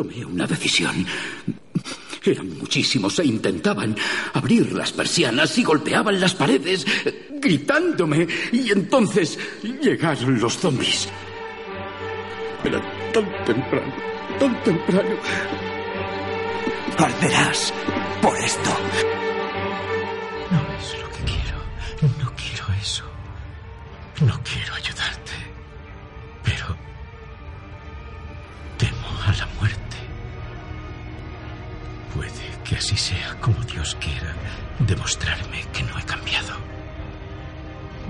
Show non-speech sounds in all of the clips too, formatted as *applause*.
Tomé una decisión. Eran muchísimos e intentaban abrir las persianas y golpeaban las paredes, gritándome. Y entonces llegaron los zombies. Era tan temprano, tan temprano. Arderás por esto. No es lo que quiero. No quiero eso. No quiero ayudarte. Pero temo a la muerte. Que así sea como Dios quiera demostrarme que no he cambiado.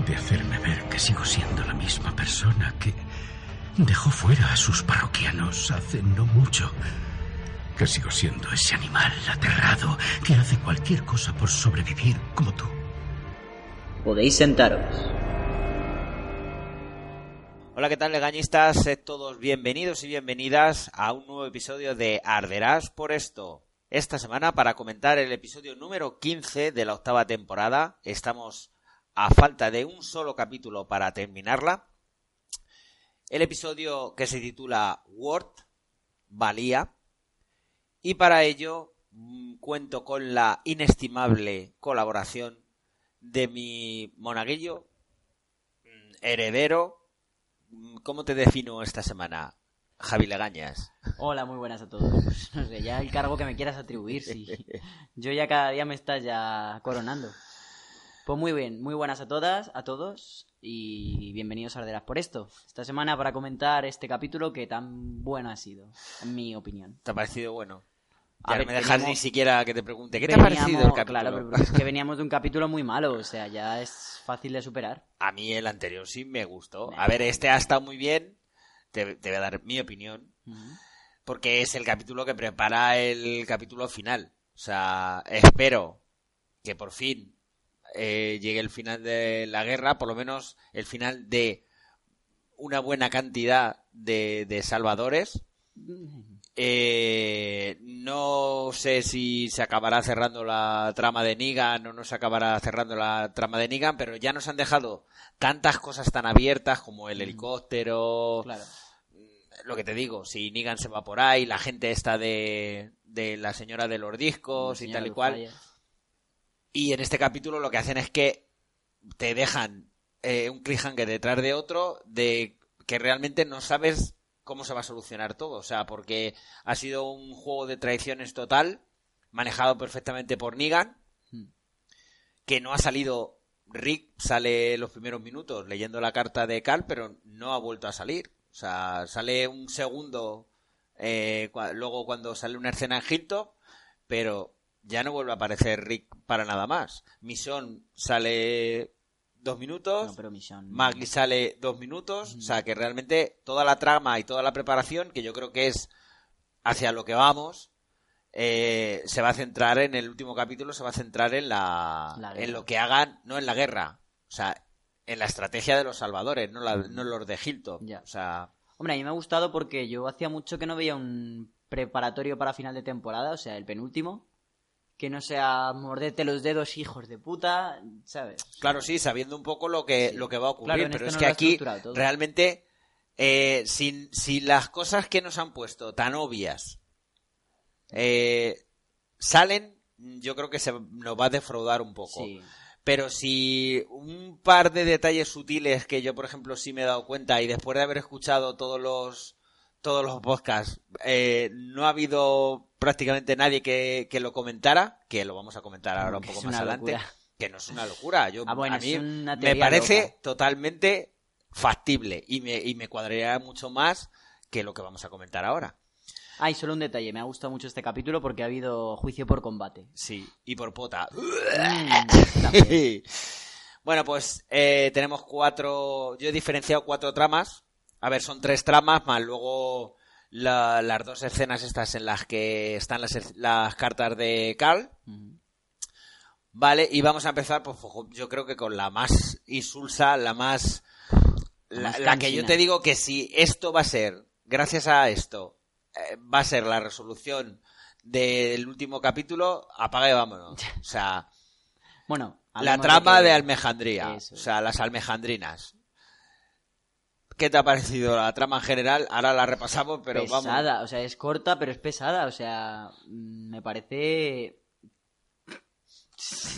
De hacerme ver que sigo siendo la misma persona que dejó fuera a sus parroquianos hace no mucho. Que sigo siendo ese animal aterrado que hace cualquier cosa por sobrevivir como tú. Podéis sentaros. Hola, ¿qué tal, legañistas? Sed todos bienvenidos y bienvenidas a un nuevo episodio de Arderás por esto. Esta semana, para comentar el episodio número 15 de la octava temporada, estamos a falta de un solo capítulo para terminarla. El episodio que se titula Word, Valía, y para ello mm, cuento con la inestimable colaboración de mi monaguillo, mm, heredero. Mm, ¿Cómo te defino esta semana, Javi Legañas? Hola, muy buenas a todos. *laughs* No sé, ya el cargo que me quieras atribuir, sí. *laughs* Yo ya cada día me estás ya coronando. Pues muy bien, muy buenas a todas, a todos y bienvenidos a Arderas por esto. Esta semana para comentar este capítulo que tan bueno ha sido, en mi opinión. ¿Te ha parecido bueno? A Ya ver, no me dejas veníamos- ni siquiera que te pregunte, ¿qué te ha parecido el capítulo? Claro, pero es que veníamos de un capítulo muy malo, o sea, ya es fácil de superar. A mí el anterior sí me gustó. A ver, este ha estado muy bien. Te, te voy a dar mi opinión. Porque es el capítulo que prepara el capítulo final. O sea, espero que por fin eh, llegue el final de la guerra, por lo menos el final de una buena cantidad de, de salvadores. Eh, no sé si se acabará cerrando la trama de Negan o no se acabará cerrando la trama de Negan, pero ya nos han dejado tantas cosas tan abiertas como el helicóptero, Claro. lo que te digo, si Negan se va por ahí, la gente está de, de la señora de los discos y tal y cual. Y en este capítulo lo que hacen es que te dejan eh, un cliffhanger detrás de otro de que realmente no sabes cómo se va a solucionar todo. O sea, porque ha sido un juego de traiciones total, manejado perfectamente por Negan, Hmm. que no ha salido... Rick sale los primeros minutos leyendo la carta de Cal, pero no ha vuelto a salir. O sea, sale un segundo eh, luego cuando sale una escena en Hilton, pero ya no vuelve a aparecer Rick para nada más. Mission sale dos minutos, No, pero Mission. Maggie sale dos minutos, o sea que realmente toda la trama y toda la preparación, que yo creo que es hacia lo que vamos, eh, se va a centrar en el último capítulo, se va a centrar en la, en lo que hagan, no en la guerra, o sea, en la estrategia de los salvadores, no, la, no los de Hilton, Ya. o sea, Hombre, a mí me ha gustado porque yo hacía mucho que no veía un preparatorio para final de temporada, o sea, el penúltimo. Que no sea morderte los dedos, hijos de puta, ¿sabes? Claro, sí, sabiendo un poco lo que, Sí. lo que va a ocurrir, Claro, pero es no que aquí realmente, eh, si, si las cosas que nos han puesto tan obvias eh, salen, yo creo que se nos va a defraudar un poco. Sí. Pero si un par de detalles sutiles que yo, por ejemplo, sí me he dado cuenta y después de haber escuchado todos los todos los podcasts, eh, no ha habido prácticamente nadie que, que lo comentara, que lo vamos a comentar ahora un poco más adelante, locura. que no es una locura. Yo, Ah, bueno, a mí me parece loca. totalmente factible y me, y me cuadraría mucho más que lo que vamos a comentar ahora. Ah, y solo un detalle, me ha gustado mucho este capítulo porque ha habido juicio por combate. Sí, y por pota. Mm, *laughs* bueno, pues eh, tenemos cuatro. Yo he diferenciado cuatro tramas. A ver, son tres tramas, más luego la- las dos escenas estas en las que están las, las cartas de Carl. Vale, y vamos a empezar, pues yo creo que con la más insulsa, la más... La que yo te digo que si esto va a ser, gracias a esto, eh, va a ser la resolución del último capítulo, apaga y vámonos. *laughs* O sea, Bueno, la trama de, que- Almejandría, Eso o sea, las almejandrinas. ¿Qué te ha parecido la trama en general? Ahora la repasamos, pero vamos. pesada, o sea, es corta, pero es pesada, o sea, mm, me parece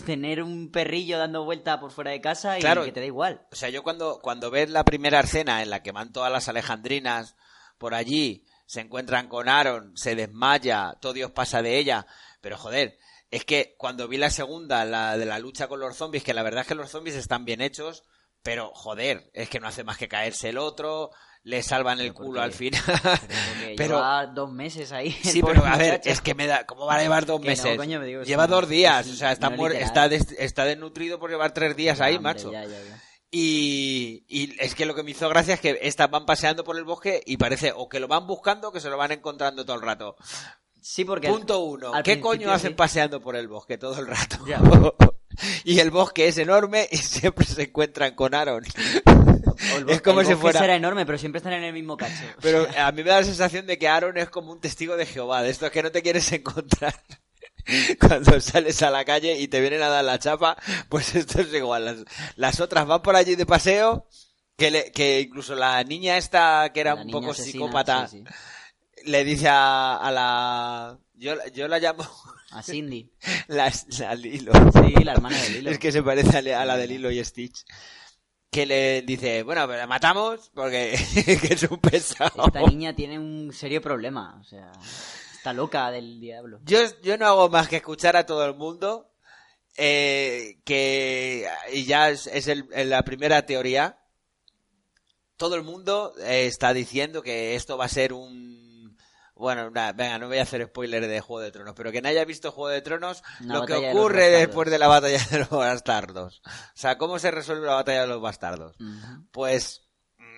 tener un perrillo dando vuelta por fuera de casa y Claro. que te da igual. O sea, yo cuando, cuando ves la primera escena en la que van todas las alejandrinas por allí, se encuentran con Aaron, se desmaya, todo Dios pasa de ella, pero joder, es que cuando vi la segunda, la de la lucha con los zombies, que la verdad es que los zombies están bien hechos, pero joder, es que no hace más que caerse el otro, le salvan el Pero ¿por culo al final. Pero- *laughs* lleva dos meses ahí. *laughs* Sí, pero a ver, es que me da. ¿Cómo va a llevar dos no, meses? coño, me digo, es Lleva dos días, o sea, está, no muer- está, des- está desnutrido por llevar tres días ahí, Hombre, macho. ya, ya, ya. Y, y es que lo que me hizo gracia es que estas van paseando por el bosque y parece o que lo van buscando o que se lo van encontrando todo el rato. Sí, porque... Punto uno. ¿Qué coño hacen sí. paseando por el bosque todo el rato? *laughs* *laughs* Y el bosque es enorme y siempre se encuentran con Aaron. El es como el si fuera... será enorme, pero siempre están en el mismo cacho. Pero a mí me da la sensación de que Aaron es como un testigo de Jehová, de estos que no te quieres *laughs* encontrar cuando sales a la calle y te vienen a dar la chapa, pues esto es igual. Las, las otras van por allí de paseo, que, le- que incluso la niña esta, que era La un poco asesina, psicópata, sí, sí. le dice a, a la... Yo, yo la llamo A Cindy. *laughs* la, la Lilo. Sí, la hermana de Lilo. Es que se parece a, la- de Lilo y Stitch. Que le dice, bueno, pero la matamos porque *laughs* que es un pesado. Esta niña tiene un serio problema, o sea, está loca del diablo. Yo, yo no hago más que escuchar a todo el mundo eh, que y ya es, es el- en la primera teoría todo el mundo eh, está diciendo que esto va a ser un bueno, nada, venga, no voy a hacer spoiler de Juego de Tronos, pero que no haya visto Juego de Tronos, lo que de ocurre después de la batalla de los bastardos. O sea, ¿cómo se resuelve la batalla de los bastardos? Pues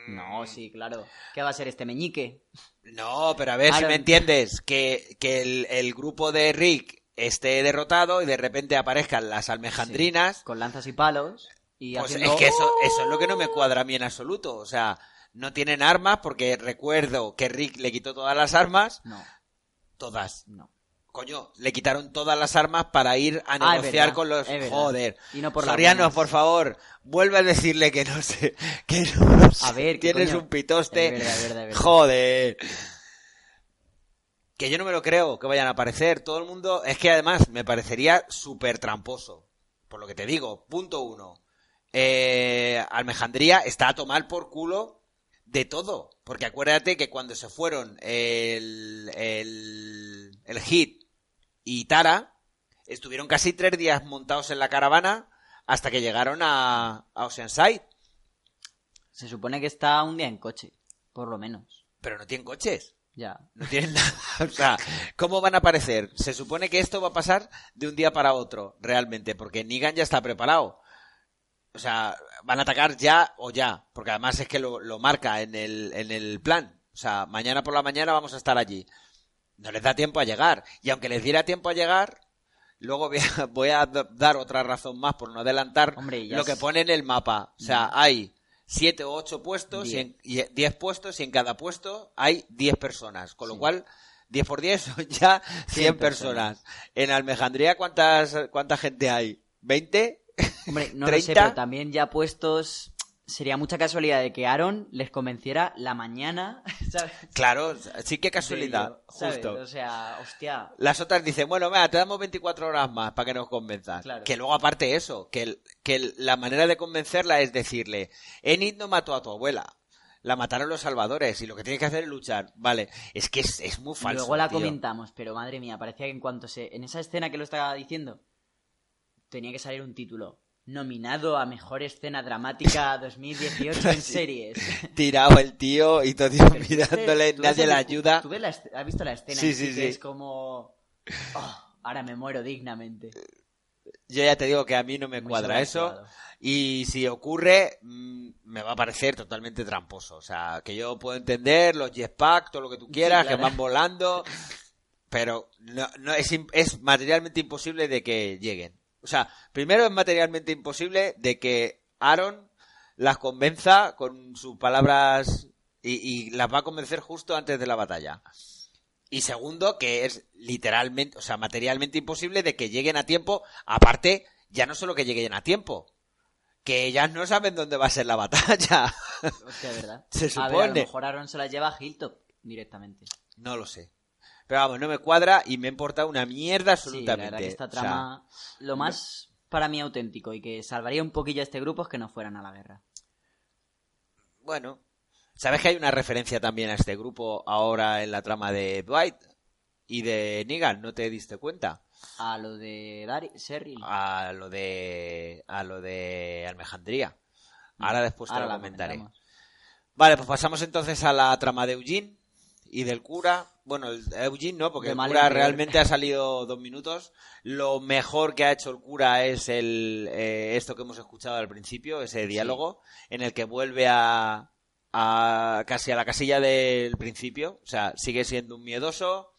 No, sí, claro. ¿Qué va a ser este meñique? No, pero a ver si me entiendes. Que, que el, el grupo de Rick esté derrotado y de repente aparezcan las almejandrinas. Con lanzas y palos. Y Pues haciendo... es que eso, eso es lo que no me cuadra a mí en absoluto. O sea, no tienen armas porque recuerdo que Rick le quitó todas las armas. No, Todas. no. Coño, le quitaron todas las armas para ir a Ah, negociar verdad, con los... Joder. Y no por Soriano, por favor, vuelve a decirle que no sé, que no sé. A ver, ¿qué tienes coño? un pitoste. Es verdad, es verdad, es. Joder. Que yo no me lo creo que vayan a aparecer. Todo el mundo. Es que además me parecería súper tramposo. Por lo que te digo. Punto uno. Eh, Almejandría está a tomar por culo de todo. Porque acuérdate que cuando se fueron el, el, el Hit y Tara, estuvieron casi tres días montados en la caravana hasta que llegaron a, a Oceanside. Se supone que está un día en coche, por lo menos. Pero no tienen coches. Ya. No tienen nada. *laughs* O sea, ¿cómo van a aparecer? Se supone que esto va a pasar de un día para otro, realmente, porque Negan ya está preparado. O sea, van a atacar ya o ya, porque además es que lo, lo marca en el, en el plan. O sea, mañana por la mañana vamos a estar allí. No les da tiempo a llegar. Y aunque les diera tiempo a llegar, luego voy a, *laughs* voy a dar otra razón más por no adelantar Hombre, lo que pone en el mapa. O sea, hay siete o ocho puestos y, Diez. en, y diez puestos y en cada puesto hay diez personas. Con lo Sí. cual, 10 por 10 son ya 100 personas. En Almejandría, ¿cuántas, ¿cuánta gente hay? ¿20? Hombre, no lo sé, 30. pero también ya puestos... Sería mucha casualidad de que Aaron les convenciera la mañana, *laughs* ¿sabes? Claro, sí que casualidad, justo. O sea, hostia... Las otras dicen, bueno, venga, te damos 24 horas más para que nos convenzas. Claro. Que luego aparte eso, que, el- que el- la manera de convencerla es decirle, Enid no mató a tu abuela. La mataron los salvadores y lo que tienes que hacer es luchar. Vale, es que es, es muy falso. Luego la tío. comentamos, pero madre mía, parecía que en cuanto se... En esa escena que lo estaba diciendo, tenía que salir un título. Nominado a Mejor Escena Dramática 2018 en *laughs* series. Tirado el tío y todo Pero ves- mirándole, tú nadie le ayuda. ¿Tú ves la has visto la escena? Sí, sí, que sí. Es como... "Oh, ahora me muero dignamente. Yo ya te digo que a mí no me Muy cuadra eso. Y si ocurre, mm, me va a parecer totalmente tramposo. O sea, que yo puedo entender los jetpack, todo lo que tú quieras, claro. que van volando, pero no, no es, es materialmente imposible de que lleguen. O sea, primero es materialmente imposible de que Aaron las convenza con sus palabras y, y las va a convencer justo antes de la batalla. Y segundo, que es literalmente, o sea, materialmente imposible de que lleguen a tiempo. Aparte, ya no solo que lleguen a tiempo, que ellas no saben dónde va a ser la batalla. Hostia, ¿verdad? *laughs* Se A ver, a lo supone. mejor Aaron se las lleva a Hilltop directamente. No lo sé. Pero vamos, no me cuadra y me importa una mierda Sí, la absolutamente. verdad que esta O sea, trama, lo más para mí auténtico y que salvaría un poquillo a este grupo es que no fueran a la guerra. bueno, ¿sabes que hay una referencia también a este grupo ahora en la trama de Dwight y de Negan? ¿No te diste cuenta? A lo de Dari, Serri. A lo de a lo de Almejandría. Ahora después te Ahora lo comentaré. Vale, pues pasamos entonces a la trama de Eugene y del cura. Bueno, el Eugene no, porque el cura realmente ha salido dos minutos. Lo mejor que ha hecho el cura es el eh, esto que hemos escuchado al principio, ese diálogo, en el que vuelve a, a casi a la casilla del principio. O sea, sigue siendo un miedoso,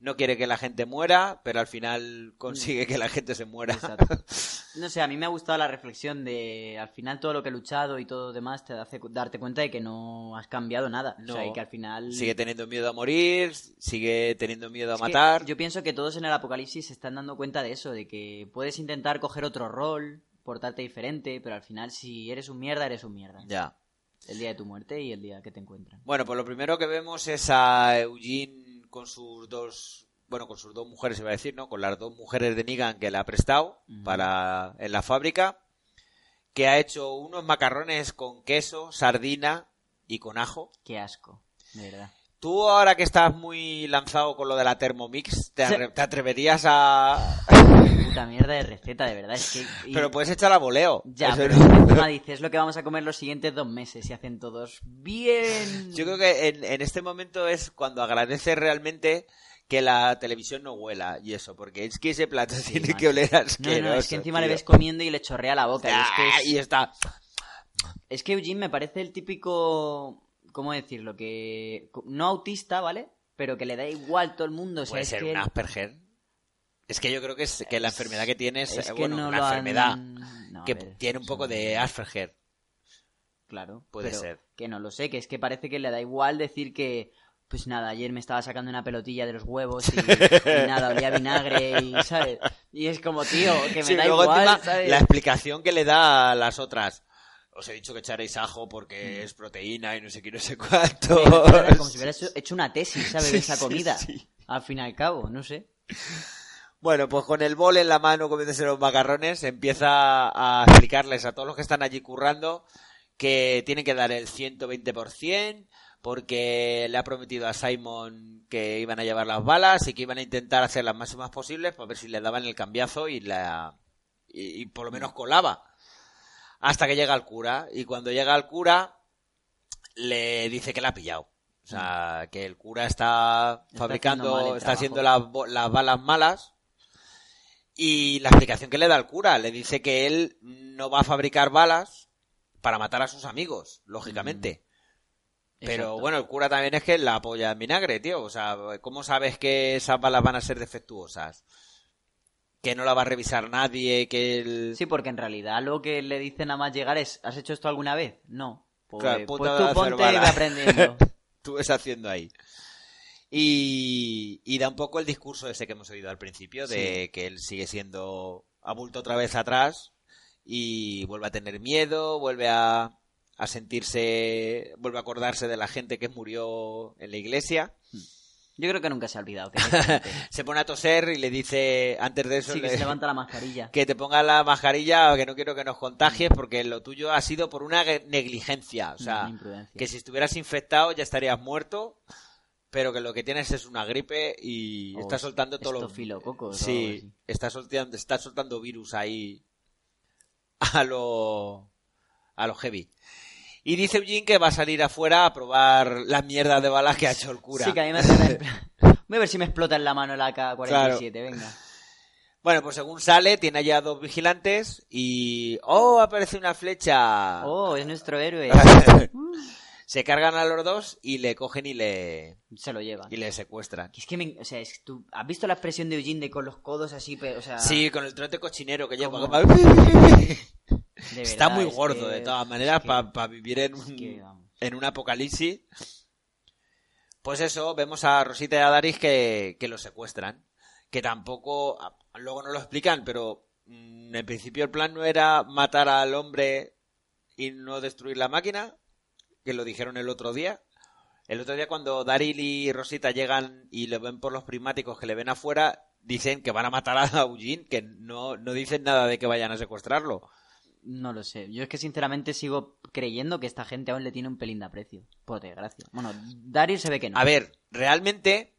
no quiere que la gente muera, pero al final consigue que la gente se muera. Exacto. *laughs* No sé, a mí me ha gustado la reflexión de al final todo lo que he luchado y todo lo demás te hace darte cuenta de que no has cambiado nada. O sea, No. y que al final... Sigue teniendo miedo a morir, sigue teniendo miedo a Es matar. yo pienso que todos en el apocalipsis se están dando cuenta de eso, de que puedes intentar coger otro rol, portarte diferente, pero al final si eres un mierda, eres un mierda. Ya. El día de tu muerte y el día que te encuentran. Bueno, pues lo primero que vemos es a Eugene con sus dos, bueno, con sus dos mujeres, iba a decir, ¿no? Con las dos mujeres de Negan que le ha prestado para en la fábrica, que ha hecho unos macarrones con queso, sardina y con ajo. Qué asco, de verdad. Tú ahora que estás muy lanzado con lo de la Thermomix, ¿te, Sí. arre- te atreverías a...? Puta mierda de receta, de verdad. Es que... y- Pero puedes echar a voleo. Ya, Eso pero no- dices es lo que vamos a comer los siguientes dos meses y hacen todos bien. Yo creo que en, en este momento es cuando agradeces realmente que la televisión no huela y eso, porque es que ese plato Sí, tiene que oler No, asqueroso. no, es que encima le ves comiendo y le chorrea la boca. y es que Ah, es- y está. Es que Eugene me parece el típico. ¿Cómo decirlo? Que. No autista, ¿vale? Pero que le da igual todo el mundo. O sea, Puede ser que un él- Asperger. Es que yo creo que, es, que la enfermedad que tiene es, es bueno, no una han- enfermedad No, que ver, tiene un poco de Asperger. Claro. Puede pero ser. Que no lo sé, que es que parece que le da igual decir que. Pues nada, ayer me estaba sacando una pelotilla de los huevos y, y *laughs* nada, olía vinagre y, ¿sabes? Y es como, tío, que me Sí, da luego igual, la explicación que le da a las otras. Os he dicho que echaréis ajo porque Mm. es proteína y no sé qué, no sé cuánto. Como si hubiera *laughs* hecho, una tesis, ¿sabes? De esa sí, comida. sí. Al fin y al cabo, no sé. Bueno, pues con el bol en la mano comiéndose los macarrones, empieza a explicarles a todos los que están allí currando que tienen que dar el 120% porque le ha prometido a Simon que iban a llevar las balas y que iban a intentar hacer las máximas posibles para ver si le daban el cambiazo y la y, y por lo menos colaba hasta que llega el cura y cuando llega el cura le dice que la ha pillado o sea que el cura está Está fabricando haciendo está haciendo las, balas malas y la explicación que le da el cura le dice que él no va a fabricar balas para matar a sus amigos, lógicamente. Pero Mm. Exacto. bueno, el cura también es que la apoya en vinagre, tío. O sea, ¿cómo sabes que esas balas van a ser defectuosas? Que no la va a revisar nadie, que el... Sí, porque en realidad lo que le dicen nada más llegar es, ¿has hecho esto alguna vez? No. Pues, Claro, pues tú ponte y aprendiendo. *laughs* tú ves haciendo ahí. Y, y da un poco el discurso ese que hemos oído al principio, de que él sigue siendo abulto otra vez atrás y vuelve a tener miedo, vuelve a, a sentirse, vuelve a acordarse de la gente que murió en la iglesia. Yo creo que nunca se ha olvidado. Que. *laughs* Se pone a toser y le dice, antes de eso, sí, que le- se levanta la *laughs* mascarilla. que te ponga la mascarilla, que no quiero que nos contagies, porque lo tuyo ha sido por una negligencia. O sea, que si estuvieras infectado ya estarías muerto, pero que lo que tienes es una gripe y O está soltando todo lo... algo Sí, está soltando, está soltando virus ahí a lo... a lo heavy. Y dice Eugene que va a salir afuera a probar las mierdas de balas que ha hecho el cura. Sí, que a mí me hace... la- *laughs* Voy a ver si me explota en la mano el AK-47, venga. Bueno, pues según sale, tiene allá dos vigilantes y... ¡Oh, aparece una flecha! Oh, es nuestro héroe. *laughs* Se cargan a los dos y le cogen y le, Se lo lleva. y le secuestran. Es que me, o sea, es que tú has visto la expresión de Eugene de con los codos así, pe- o sea, Sí, con el trote cochinero que lleva. ¿Cómo? como- de Está verdad, muy es gordo, que- de todas maneras, para vivir en un, que, en un apocalipsis. Pues eso, vemos a Rosita y a Daris que, que lo secuestran. Que tampoco, a- luego no lo explican, pero mm, en principio el plan no era matar al hombre y no destruir la máquina, que lo dijeron el otro día. El otro día cuando Daryl y Rosita llegan y lo ven por los prismáticos que le ven afuera, dicen que van a matar a Eugene, que no, no dicen nada de que vayan a secuestrarlo. No lo sé. Yo es que sinceramente sigo creyendo que esta gente aún le tiene un pelín de aprecio. Por desgracia. Bueno, Daryl se ve que no. A ver, realmente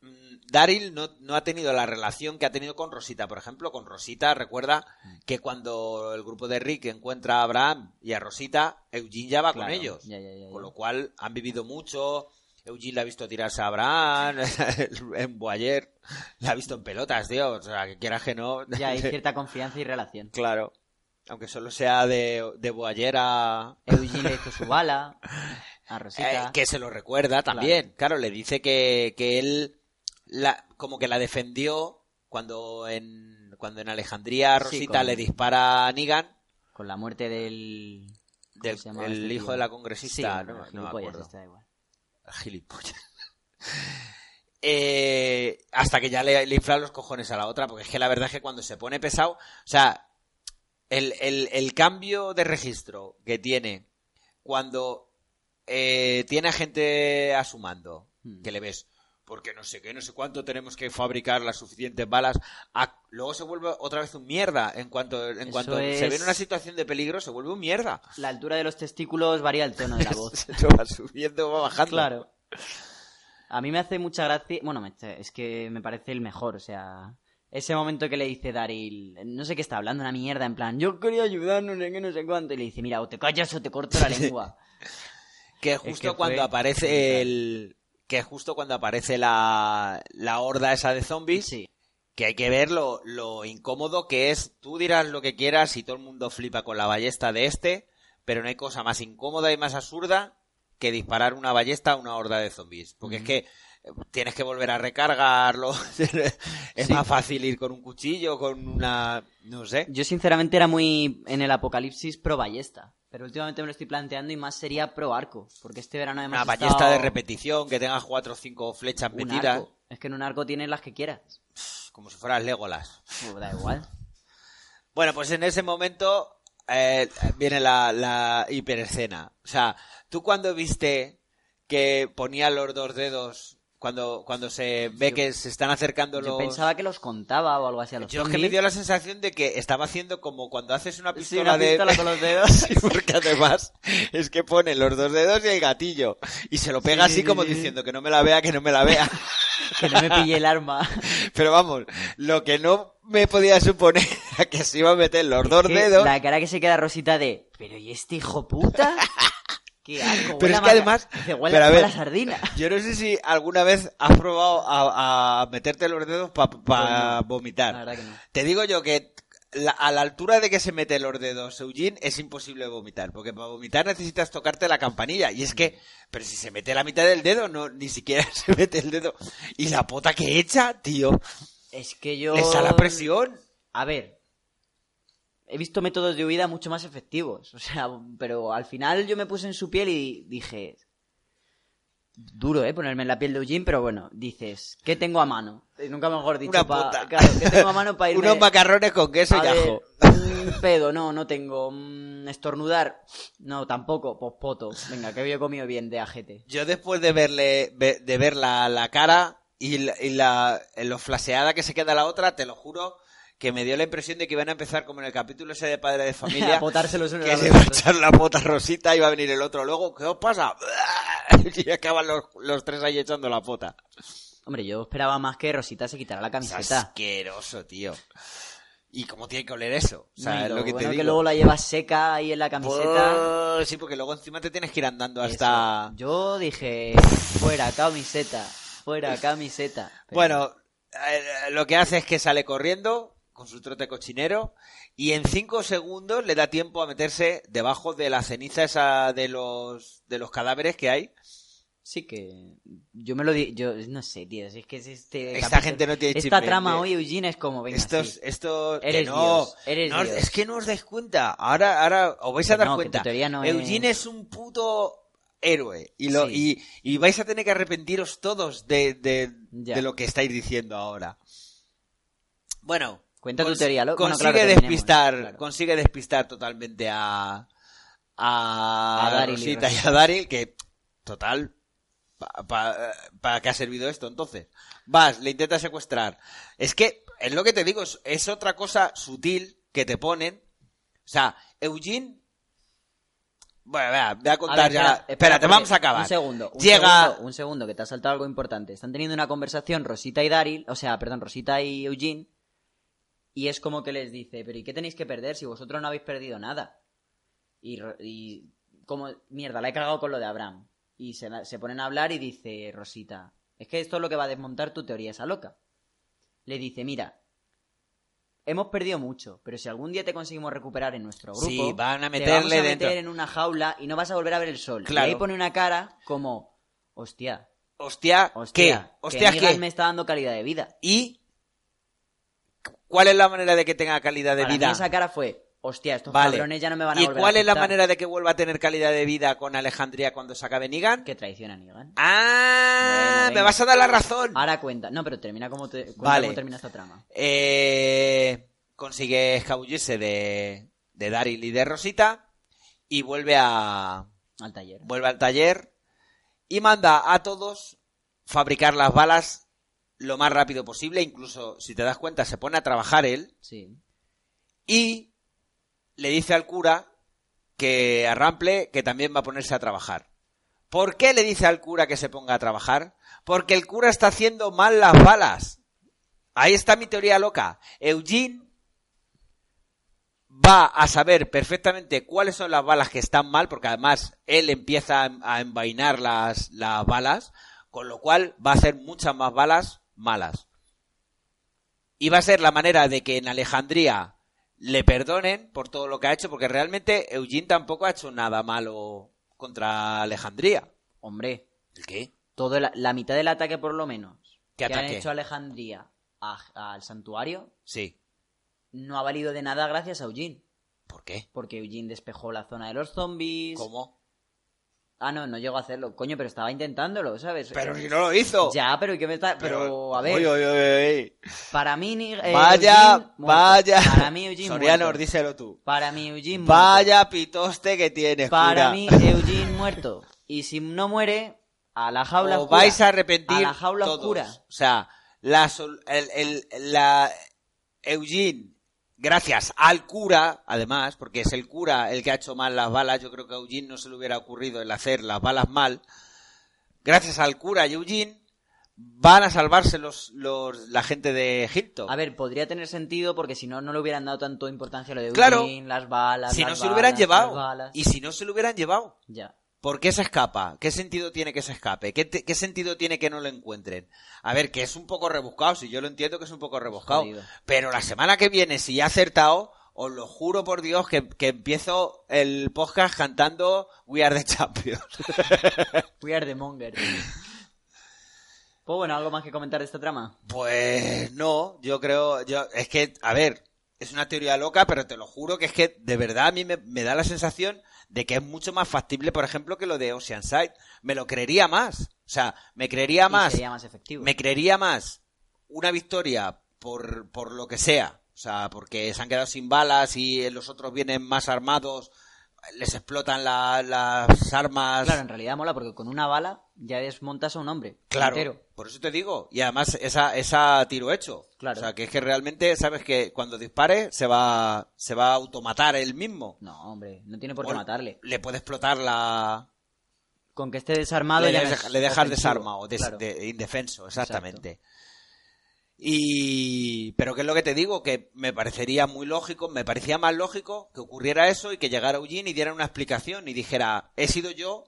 mm, Daryl no, no ha tenido la relación que ha tenido con Rosita. Por ejemplo, con Rosita recuerda que cuando el grupo de Rick encuentra a Abraham y a Rosita, Eugene ya va Claro, con ellos. ya, ya, ya, ya. Con lo cual han vivido mucho. Eugene la ha visto tirarse a Abraham *laughs* en Boyer. La ha visto en pelotas, tío. O sea, que quieras que no. Ya hay *laughs* cierta confianza y relación. Claro. Aunque solo sea de, de Boyer a, Eugene le hizo su bala a Rosita. *laughs* Eh, que se lo recuerda también. Claro, le dice que, que él la, como que la defendió cuando en, cuando en Alejandría Sí, Rosita con- le dispara a Negan, Con la muerte del... ¿cómo del el este hijo tío? de la Sí, congresista, bueno, no, no me gilipollas, acuerdo. da igual. Gilipollas. *laughs* Eh, hasta que ya le, le infla los cojones a la otra, porque es que la verdad es que cuando se pone pesado, o sea, el, el, el cambio de registro que tiene cuando eh, tiene a gente a su mando, Hmm. que le ves, porque no sé qué, no sé cuánto tenemos que fabricar las suficientes balas, a- luego se vuelve otra vez un mierda, en cuanto, en Eso cuanto se ve en una situación de peligro, se vuelve un mierda. La altura de los testículos varía el tono de la *laughs* voz. Se va subiendo, va bajando. Claro. A mí me hace mucha gracia. Bueno, es que me parece el mejor. O sea, ese momento que le dice Daryl, no sé qué está hablando, una mierda, en plan, yo quería ayudar, no sé qué, no sé cuánto. Y le dice, mira, o te callas o te corto la *laughs* lengua. Que Es justo fue cuando aparece el. Que justo cuando aparece la, la horda esa de zombies, Sí. que hay que ver lo, lo incómodo que es. Tú dirás lo que quieras y todo el mundo flipa con la ballesta de este, pero no hay cosa más incómoda y más absurda que disparar una ballesta a una horda de zombies. Porque es que tienes que volver a recargarlo. *laughs* es Sí. más fácil ir con un cuchillo, con una. No sé. Yo sinceramente era muy en el apocalipsis pro ballesta. Pero últimamente me lo estoy planteando y más sería pro arco. Porque este verano hemos Una ballesta estado- de repetición que tenga cuatro o cinco flechas un metidas. arco. Es que en un arco tienes las que quieras. Como si fueras Legolas. Pues da igual. *laughs* Bueno, pues en ese momento eh, viene la, la hiperescena. O sea, tú cuando viste que ponía los dos dedos, cuando, cuando se ve Yo- que se están acercando Yo los... pensaba que los contaba o algo así a los Yo es que me dio la sensación de que estaba haciendo como cuando haces una Sí, pistola una de... pistola con los *laughs* dedos. Sí, porque además es que pone los dos dedos y el gatillo. Y se lo pega Sí, así sí, como sí, sí. diciendo que no me la vea, que no me la vea. *laughs* que no me pille el arma. *laughs* Pero vamos, lo que no me podía suponer que se iba a meter los dos Que dedos. La cara que se queda Rosita de, pero ¿y este hijo puta? Asco, Pero es que además- *laughs* Dice, huele, pero a huele ver, a sardina. Yo no sé si alguna vez has probado a, a meterte los dedos para Pues vomitar. La verdad que no. Te digo yo que la- a la altura de que se mete los dedos Eugene es imposible vomitar, porque para vomitar necesitas tocarte la campanilla. Y es que, pero si se mete la mitad del dedo, no, ni siquiera *laughs* se mete el dedo. Y la pota que echa, tío, Es que yo... la presión. A ver, he visto métodos de huida mucho más efectivos. O sea, pero al final yo me puse en su piel y dije... Duro, ¿eh? Ponerme en la piel de Eugene, pero bueno, dices, ¿qué tengo a mano? Nunca mejor dicho, Una pa- puta. claro, ¿qué tengo a mano para *laughs* irme? Unos macarrones con queso A y ajo. un pedo, no, no tengo. Mm, estornudar, no, tampoco. Pues poto. Venga, que había comido bien de ajete. Yo después de verle, ve- de ver la, la cara y, la, y la- lo flaseada que se queda la otra, te lo juro que me dio la impresión de que iban a empezar como en el capítulo ese de Padre de *laughs* Familia. a potárselos a que se iba a echar la pota Rosita y va a venir el otro. Luego, ¿qué os pasa? *laughs* Y acaban los, los tres ahí echando la pota. Hombre, yo esperaba más que Rosita se quitara la Es camiseta. asqueroso, tío. ¿Y cómo tiene que oler eso? O sea, No, y es lo que bueno te que digo. luego la llevas seca ahí en la camiseta. Pues, sí, porque luego encima te tienes que ir andando hasta... Eso. Yo dije, fuera camiseta, fuera camiseta. Pero- Bueno, eh, lo que hace es que sale corriendo con su trote cochinero y en cinco segundos le da tiempo a meterse debajo de la ceniza esa de los, de los cadáveres que hay. Sí que yo me lo di, yo no sé, tío, es que es este Esta capítulo- gente no tiene esta trama hoy Eugene es como venga, Estos, sí. estos, que Eres no, Dios, eres no Dios. es que no os dais cuenta. Ahora, ahora os vais a Que dar no, que cuenta. no Eugene es... un puto héroe y lo, Sí. y, y vais a tener que arrepentiros todos de, de lo que estáis diciendo ahora. Bueno, Cuenta tu teoría, lo- bueno, consigue claro, despistar, claro. consigue despistar totalmente a a, A Rosita y, a Daryl, que total ¿Para qué ha servido esto entonces? Vas, le intentas secuestrar. Es que, es lo que te digo, es, es otra cosa sutil que te ponen. O sea, Eugene. Bueno, vea, voy a A contar ver, ya. espera, Espérate, vamos a acabar. Un segundo, un Llega. segundo, un segundo, que te ha saltado algo importante. Están teniendo una conversación Rosita y Daryl, o sea, perdón, Rosita y Eugene, y es como que les dice, pero ¿y qué tenéis que perder si vosotros no habéis perdido nada? Y, como, mierda, la he cagado con lo de Abraham. Y se, se ponen a hablar y dice Rosita, es que esto es lo que va a desmontar tu teoría esa loca. Le dice, mira, hemos perdido mucho, pero si algún día te conseguimos recuperar en nuestro grupo, Sí, van a te meterle vamos a dentro. meter en una jaula y no vas a volver a ver el sol. Claro. Y ahí pone una cara como, hostia, Hostia, hostia, ¿qué? Hostia, que ¿qué? me está dando calidad de vida. ¿Y cuál es la manera de que tenga calidad de Para vida? mí esa cara fue, hostia, estos Vale. cabrones ya no me van a ¿Y volver cuál a es la manera de que vuelva a tener calidad de vida con Alejandría cuando se acabe Negan? Que traiciona a Negan. ¡Ah! Bueno, me vas a dar la razón. Ahora cuenta. No, pero termina como, te, cuenta Vale. cómo termina esta trama. Eh, consigue escabullirse de, de Daryl y de Rosita y vuelve a Al taller. vuelve al taller y manda a todos fabricar las balas lo más rápido posible. Incluso, si te das cuenta, se pone a trabajar él Sí. y le dice al cura que a Rample que también va a ponerse a trabajar. ¿Por qué le dice al cura que se ponga a trabajar? Porque el cura está haciendo mal las balas. Ahí está mi teoría loca. Eugene va a saber perfectamente cuáles son las balas que están mal, porque además él empieza a- envainar las, las balas, con lo cual va a hacer muchas más balas malas. Y va a ser la manera de que en Alejandría le perdonen por todo lo que ha hecho, porque realmente Eugene tampoco ha hecho nada malo contra Alejandría. Hombre, ¿El qué? todo la, la mitad del ataque por lo menos ¿Qué que han ataque? hecho Alejandría a- al santuario Sí. no ha valido de nada gracias a Eugene. ¿Por qué? Porque Eugene despejó la zona de los zombies. ¿Cómo? Ah, no, no llegó a hacerlo. Coño, pero estaba intentándolo, ¿sabes? Pero si no lo hizo. Ya, pero ¿y qué me está...? Pero, a ver, Oye, oye, oye. para mí... ni- eh, Vaya, Eugene, vaya. Para mí Eugene Soriano, muerto. díselo tú. Para mí Eugene muerto. Vaya pitoste que tienes, Para cura. mí Eugene muerto. Y si no muere, a la jaula Os oscura. vais a arrepentir A la jaula todos. oscura. O sea, la, el, el- la Eugene, gracias al cura, además, porque es el cura el que ha hecho mal las balas, yo creo que a Eugene no se le hubiera ocurrido el hacer las balas mal. Gracias al cura y Eugene van a salvarse los, los, la gente de Egipto. A ver, podría tener sentido porque si no, no le hubieran dado tanto importancia a lo de Claro. Eugene, las balas, si las no se lo hubieran llevado. Y si no se lo hubieran llevado. Ya. ¿Por qué se escapa? ¿Qué sentido tiene que se escape? ¿Qué, te- qué sentido tiene que no lo encuentren? A ver, que es un poco rebuscado, si yo lo entiendo que es un poco rebuscado. Jodido. Pero la semana que viene, si ya he acertado, os lo juro por Dios que, que empiezo el podcast cantando We Are the Champions. *laughs* We are the monger. pues bueno, ¿algo más que comentar de esta trama? Pues no, yo creo, yo, es que, a ver, es una teoría loca, pero te lo juro que es que de verdad a mí me, me da la sensación de que es mucho más factible, por ejemplo, que lo de Oceanside. Me lo creería más. O sea, me creería Y más. sería más efectivo. Me creería más una victoria por, por lo que sea. O sea, porque se han quedado sin balas y los otros vienen más armados, les explotan la- las armas. Claro, en realidad mola porque con una bala ya desmontas a un hombre. Claro, entero. por eso te digo. Y además, esa, esa tiro hecho. Claro. O sea, que es que realmente sabes que cuando dispare se va, se va a automatar él mismo. No, hombre, no tiene por qué O matarle. Le puede explotar la. Con que esté desarmado le, ya deja- le dejas desarmado, des- Claro. de- indefenso, exactamente. Y. Pero ¿qué es lo que te digo? Que me parecería muy lógico, me parecía más lógico que ocurriera eso y que llegara Eugene y diera una explicación y dijera: He sido yo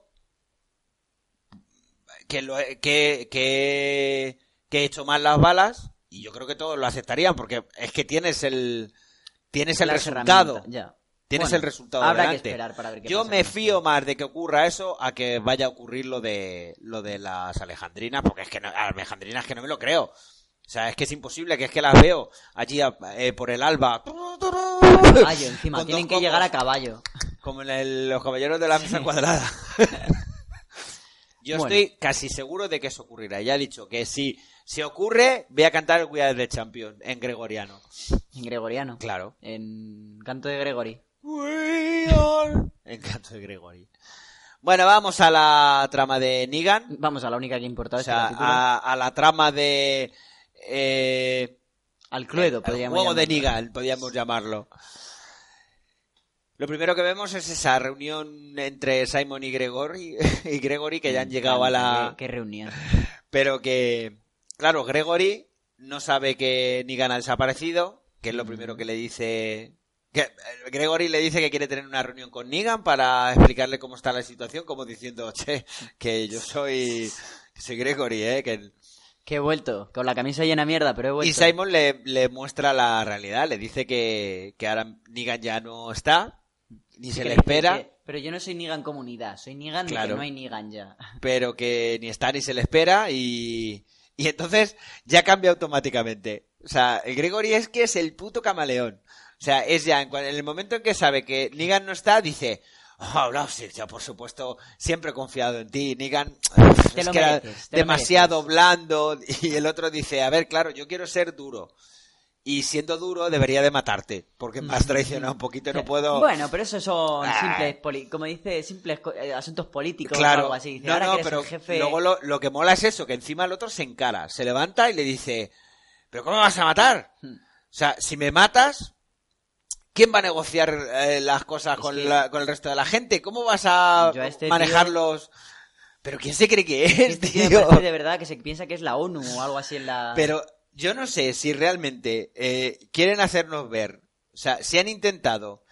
que, lo he- que, que, que he hecho mal las balas Y yo creo que todos lo aceptarían porque es que tienes el tienes el resultado. Ya. Tienes Bueno, el resultado Habrá delante. que esperar para ver qué Yo pasa me esto. fío más de que ocurra eso a que vaya a ocurrir lo de lo de las alejandrinas, porque es que no, alejandrinas que no me lo creo. O sea, es que es imposible, que es que las veo allí eh, por el alba. Caballo, encima, tienen que llegar a caballo. Como en el- los caballeros de la mesa cuadrada. *laughs* Yo Bueno. estoy casi seguro de que eso ocurrirá. Ya he dicho que si, si ocurre, voy a cantar el We Are the Champion en gregoriano. En gregoriano. Claro. En canto de Gregory. We are... En canto de Gregory. Bueno, vamos a la trama de Negan. Vamos a la única que importa O este sea, a, a la trama de... Eh, Al Cluedo, el podríamos juego de. Negan, podríamos llamarlo. Lo primero que vemos es esa reunión entre Simon y Gregory, *laughs* y Gregory que ya han llegado a la... Qué, reunión. *laughs* Pero que, claro, Gregory no sabe que Negan ha desaparecido, que es lo primero que le dice... Que eh, Gregory le dice que quiere tener una reunión con Negan para explicarle cómo está la situación, como diciendo, che, que yo soy, que soy Gregory, eh, que... Que he vuelto. Con la camisa llena de mierda, pero he vuelto. Y Simon le, le muestra la realidad, le dice que, que ahora Negan ya no está, ni Sí se le espera, que- pero yo no soy Nigan comunidad, soy Nigan de Claro. que no hay Nigan ya. *laughs* pero que ni está ni se le espera y, y entonces ya cambia automáticamente. O sea, el Gregory es que es el puto camaleón. O sea, es ya en, el momento en que sabe que Negan no está, dice, oh, no, sí, yo por supuesto siempre he confiado en ti, Negan Te es que era mereces, demasiado mereces". blando *laughs* y el otro dice, a ver, claro, yo quiero ser duro. Y siendo duro debería de matarte, porque me has traicionado un poquito y no puedo... Bueno, pero eso son Ah. simples, poli- como dice, simples eh, asuntos políticos o Claro, algo así. Dice, no, no, pero jefe... luego lo, lo que mola es eso, que encima el otro se encara, se levanta y le dice, ¿pero cómo me vas a matar? Hmm. O sea, si me matas, ¿quién va a negociar eh, las cosas con, que- la- con el resto de la gente? ¿Cómo vas a este manejarlos? ¿Pero quién se cree que es, Este tío de verdad que se piensa que es la ONU o algo así en la... Pero yo no sé si realmente eh, quieren hacernos ver, o sea, si han intentado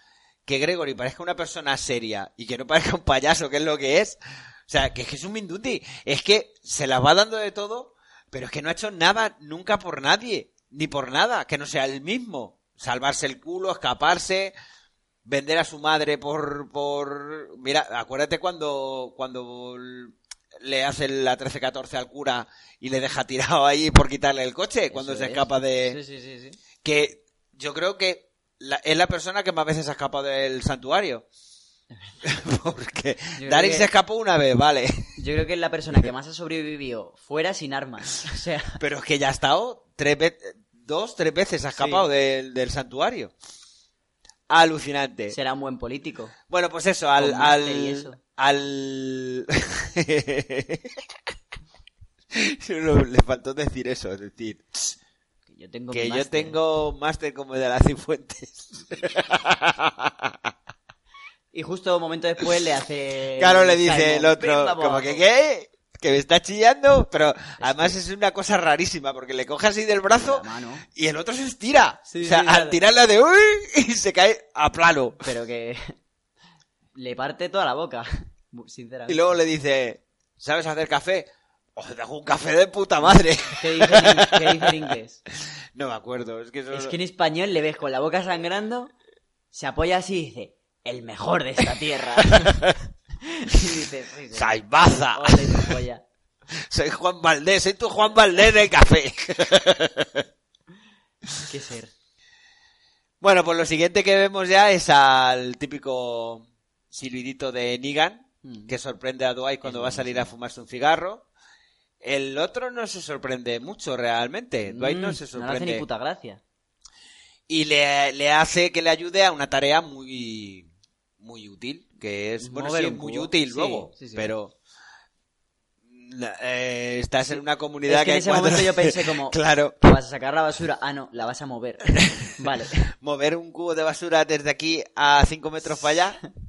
que Gregory parezca una persona seria y que no parezca un payaso, que es lo que es, o sea, que es que es un Minduti, es que se las va dando de todo, pero es que no ha hecho nada nunca por nadie, ni por nada, que no sea el mismo, salvarse el culo, escaparse, vender a su madre por, por, mira, acuérdate cuando, cuando le hace la 13-14 al cura y le deja tirado ahí por quitarle el coche cuando se es. escapa de... Sí, sí, sí. Que yo creo que la- es la persona que más veces ha escapado del santuario. *laughs* Porque Daryl que- se escapó una vez, vale. Yo creo que es la persona que más ha sobrevivido fuera sin armas. O sea, *laughs* Pero es que ya ha estado tres ve- dos, tres veces ha escapado del, del santuario. Alucinante. será un buen político. Bueno, pues eso, al... Al, eso. Al... *laughs* Le faltó decir eso, es decir, Que yo tengo que yo máster. tengo máster como el de las Cifuentes. Y justo un momento después le hace... Claro, le dice el otro, "Venga, como abajo". que ¿qué? Que me está chillando, pero además es una cosa rarísima, porque le coge así del brazo y el otro se estira. Sí, o sea, sí, al claro. tirarla de uy y se cae a plano. Pero que le parte toda la boca, sinceramente. Y luego le dice, ¿sabes hacer café? Oh, hago un café de puta madre. ¿Qué dice, qué dice en inglés? *laughs* no me acuerdo, es que. Es que en español le ves con la boca sangrando, se apoya así y dice, el mejor de esta tierra. *laughs* y dice. ¡Salvaza! Ole tu polla. Soy Juan Valdés, soy tu Juan Valdés del café. *laughs* Qué ser. Bueno, pues lo siguiente que vemos ya es al típico silbidito de Negan, Mm. que sorprende a Dwight cuando Es va a salir a fumarse un cigarro. El otro no se sorprende mucho realmente. Dwight no Mm, se No le hace ni sorprende. puta gracia. y le, le hace que le ayude a una tarea muy muy útil, que es, bueno, sí, un muy útil Sí, luego, sí, pero eh, estás en una comunidad Es que en hay ese cuatro- momento yo pensé *laughs* como, claro, ¿que vas a sacar la basura? Ah, no, la vas a mover. *laughs* Vale. mover un cubo de basura desde aquí a 5 metros para allá. *laughs*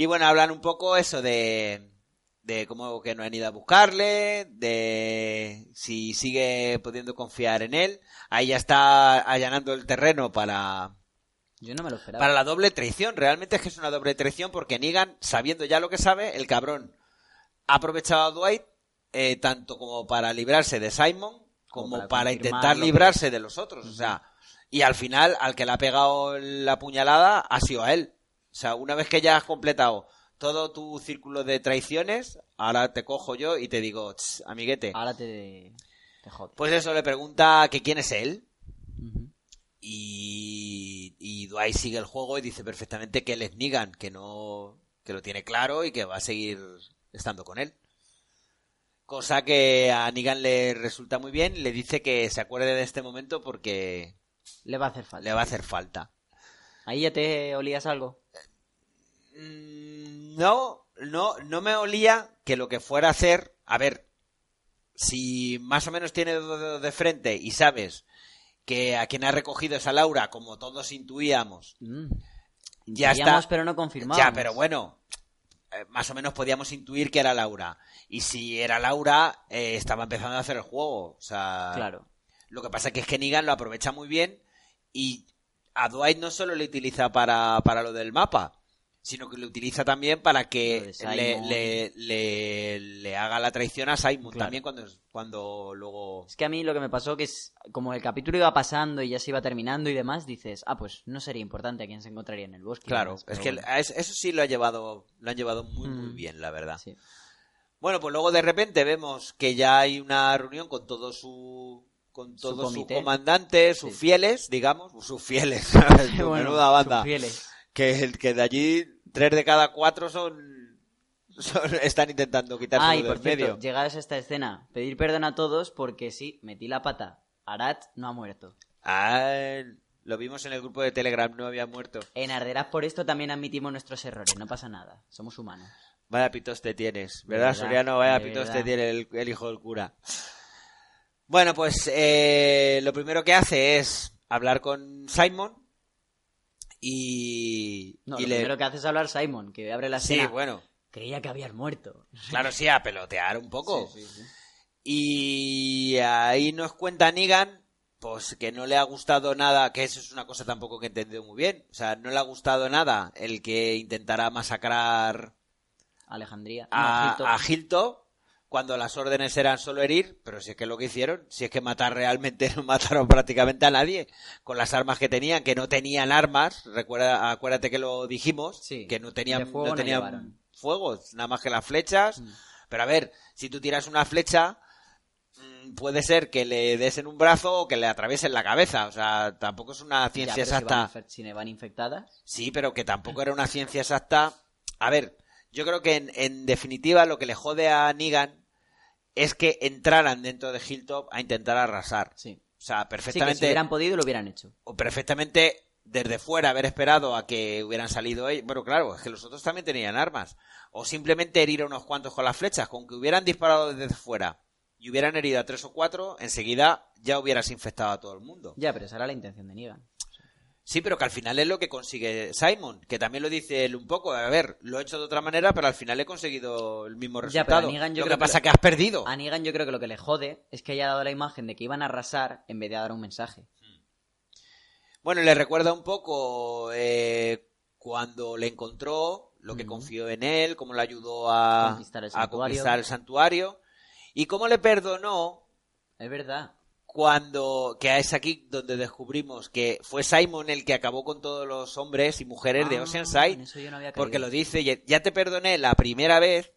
Y bueno, hablan un poco eso de, de cómo que no han ido a buscarle, de si sigue pudiendo confiar en él. Ahí ya está allanando el terreno para, Yo no me lo esperaba. para la doble traición. Realmente es que es una doble traición porque Negan, sabiendo ya lo que sabe, el cabrón ha aprovechado a Dwight eh, tanto como para librarse de Simon, como para intentar librarse de los otros, o sea, y al final al que le ha pegado la puñalada ha sido a él. O sea, una vez que ya has completado todo tu círculo de traiciones, ahora te cojo yo y te digo, "Tss, amiguete. Ahora te, te. Pues eso, le pregunta que quién es él. Y, y Dwight sigue el juego y dice perfectamente que él es Negan, que no, que lo tiene claro y que va a seguir estando con él. Cosa que a Negan le resulta muy bien, le dice que se acuerde de este momento porque Le va a hacer falta. le va a hacer falta. Ahí ya te olías algo. No, no, no me olía que lo que fuera a hacer, a ver, si más o menos tiene dos dedos de frente y sabes que a quien ha recogido esa Laura, como todos intuíamos, Mm. ya Intuíamos, está. pero no confirmamos. Ya, pero bueno, eh, más o menos podíamos intuir que era Laura. Y si era Laura, eh, estaba empezando a hacer el juego. O sea, Claro. lo que pasa que es que Negan lo aprovecha muy bien y a Dwight no solo le utiliza para, para lo del mapa, sino que lo utiliza también para que le, le, le- le haga la traición a Simon Claro. también cuando, cuando luego... Es que a mí lo que me pasó que es como el capítulo iba pasando y ya se iba terminando y demás, dices, ah, pues no sería importante a quién se encontraría en el bosque. Claro, demás, es que bueno. eso, sí lo ha llevado, lo han llevado muy, muy Mm. bien, la verdad. Sí. Bueno, pues luego de repente vemos que ya hay una reunión con todo su con Su todos sus comité. comandantes, sus Sí. fieles, digamos, sus fieles, *laughs* Bueno, menuda banda, sus fieles. Que, que de allí tres de cada cuatro son, son- están intentando quitarse Ah, y por cierto, medio. llegados a esta escena, pedir perdón a todos porque sí, metí la pata. Arat no ha muerto. Ah, lo vimos en el grupo de Telegram, no había muerto. En Arderás por esto también admitimos nuestros errores, no pasa nada, somos humanos. Vaya pitos te tienes, ¿verdad, verdad, Soriano? Vaya pitos te tiene el, el hijo del cura. Bueno, pues eh, lo primero que hace es hablar con Simon y, No, y lo le... primero que hace es hablar Simon, que abre la Sí, escena. bueno, Creía que habías muerto. claro, sí, a pelotear un poco. Sí, sí, sí. Y ahí nos cuenta Negan, pues que no le ha gustado nada, que eso es una cosa tampoco que he entendido muy bien. O sea, no le ha gustado nada el que intentara masacrar Alejandría. a, No, a Hilto cuando las órdenes eran solo herir, pero si es que lo que hicieron, si es que matar realmente *laughs* no mataron prácticamente a nadie con las armas que tenían, que no tenían armas, recuerda, acuérdate que lo dijimos, Sí, que no tenían, fuego no tenían nada más que las flechas, Mm. pero a ver, si tú tiras una flecha, mm, puede ser que le des en un brazo o que le atraviesen la cabeza, o sea, tampoco es una Ya, ciencia pero si exacta. van Si, van infectadas. Sí, pero que tampoco era una ciencia exacta. A ver, yo creo que en, en definitiva lo que le jode a Negan es que entraran dentro de Hilltop a intentar arrasar. Sí. O sea, Sí, que perfectamente, si hubieran podido lo hubieran hecho. o perfectamente desde fuera haber esperado a que hubieran salido ellos. Bueno, claro, es que los otros también tenían armas. O simplemente herir a unos cuantos con las flechas. Con que hubieran disparado desde fuera y hubieran herido a tres o cuatro, enseguida ya hubieras infectado a todo el mundo. Ya, pero esa era la intención de Negan. Sí, pero que al final es lo que consigue Simon, que también lo dice él un poco. A ver, lo he hecho de otra manera, pero al final he conseguido el mismo Ya, pero a resultado. Negan yo lo creo que que pasa lo- que has perdido. A Negan yo creo que lo que le jode es que haya dado la imagen de que iban a arrasar en vez de dar un mensaje. Bueno, le recuerda un poco eh, cuando le encontró, lo que confió en él, cómo le ayudó a Conquistar el a santuario. conquistar el santuario y cómo le perdonó Es verdad. Cuando que es aquí donde descubrimos que fue Simon el que acabó con todos los hombres y mujeres de Ah, Oceanside no porque lo dice ya- te perdoné la primera vez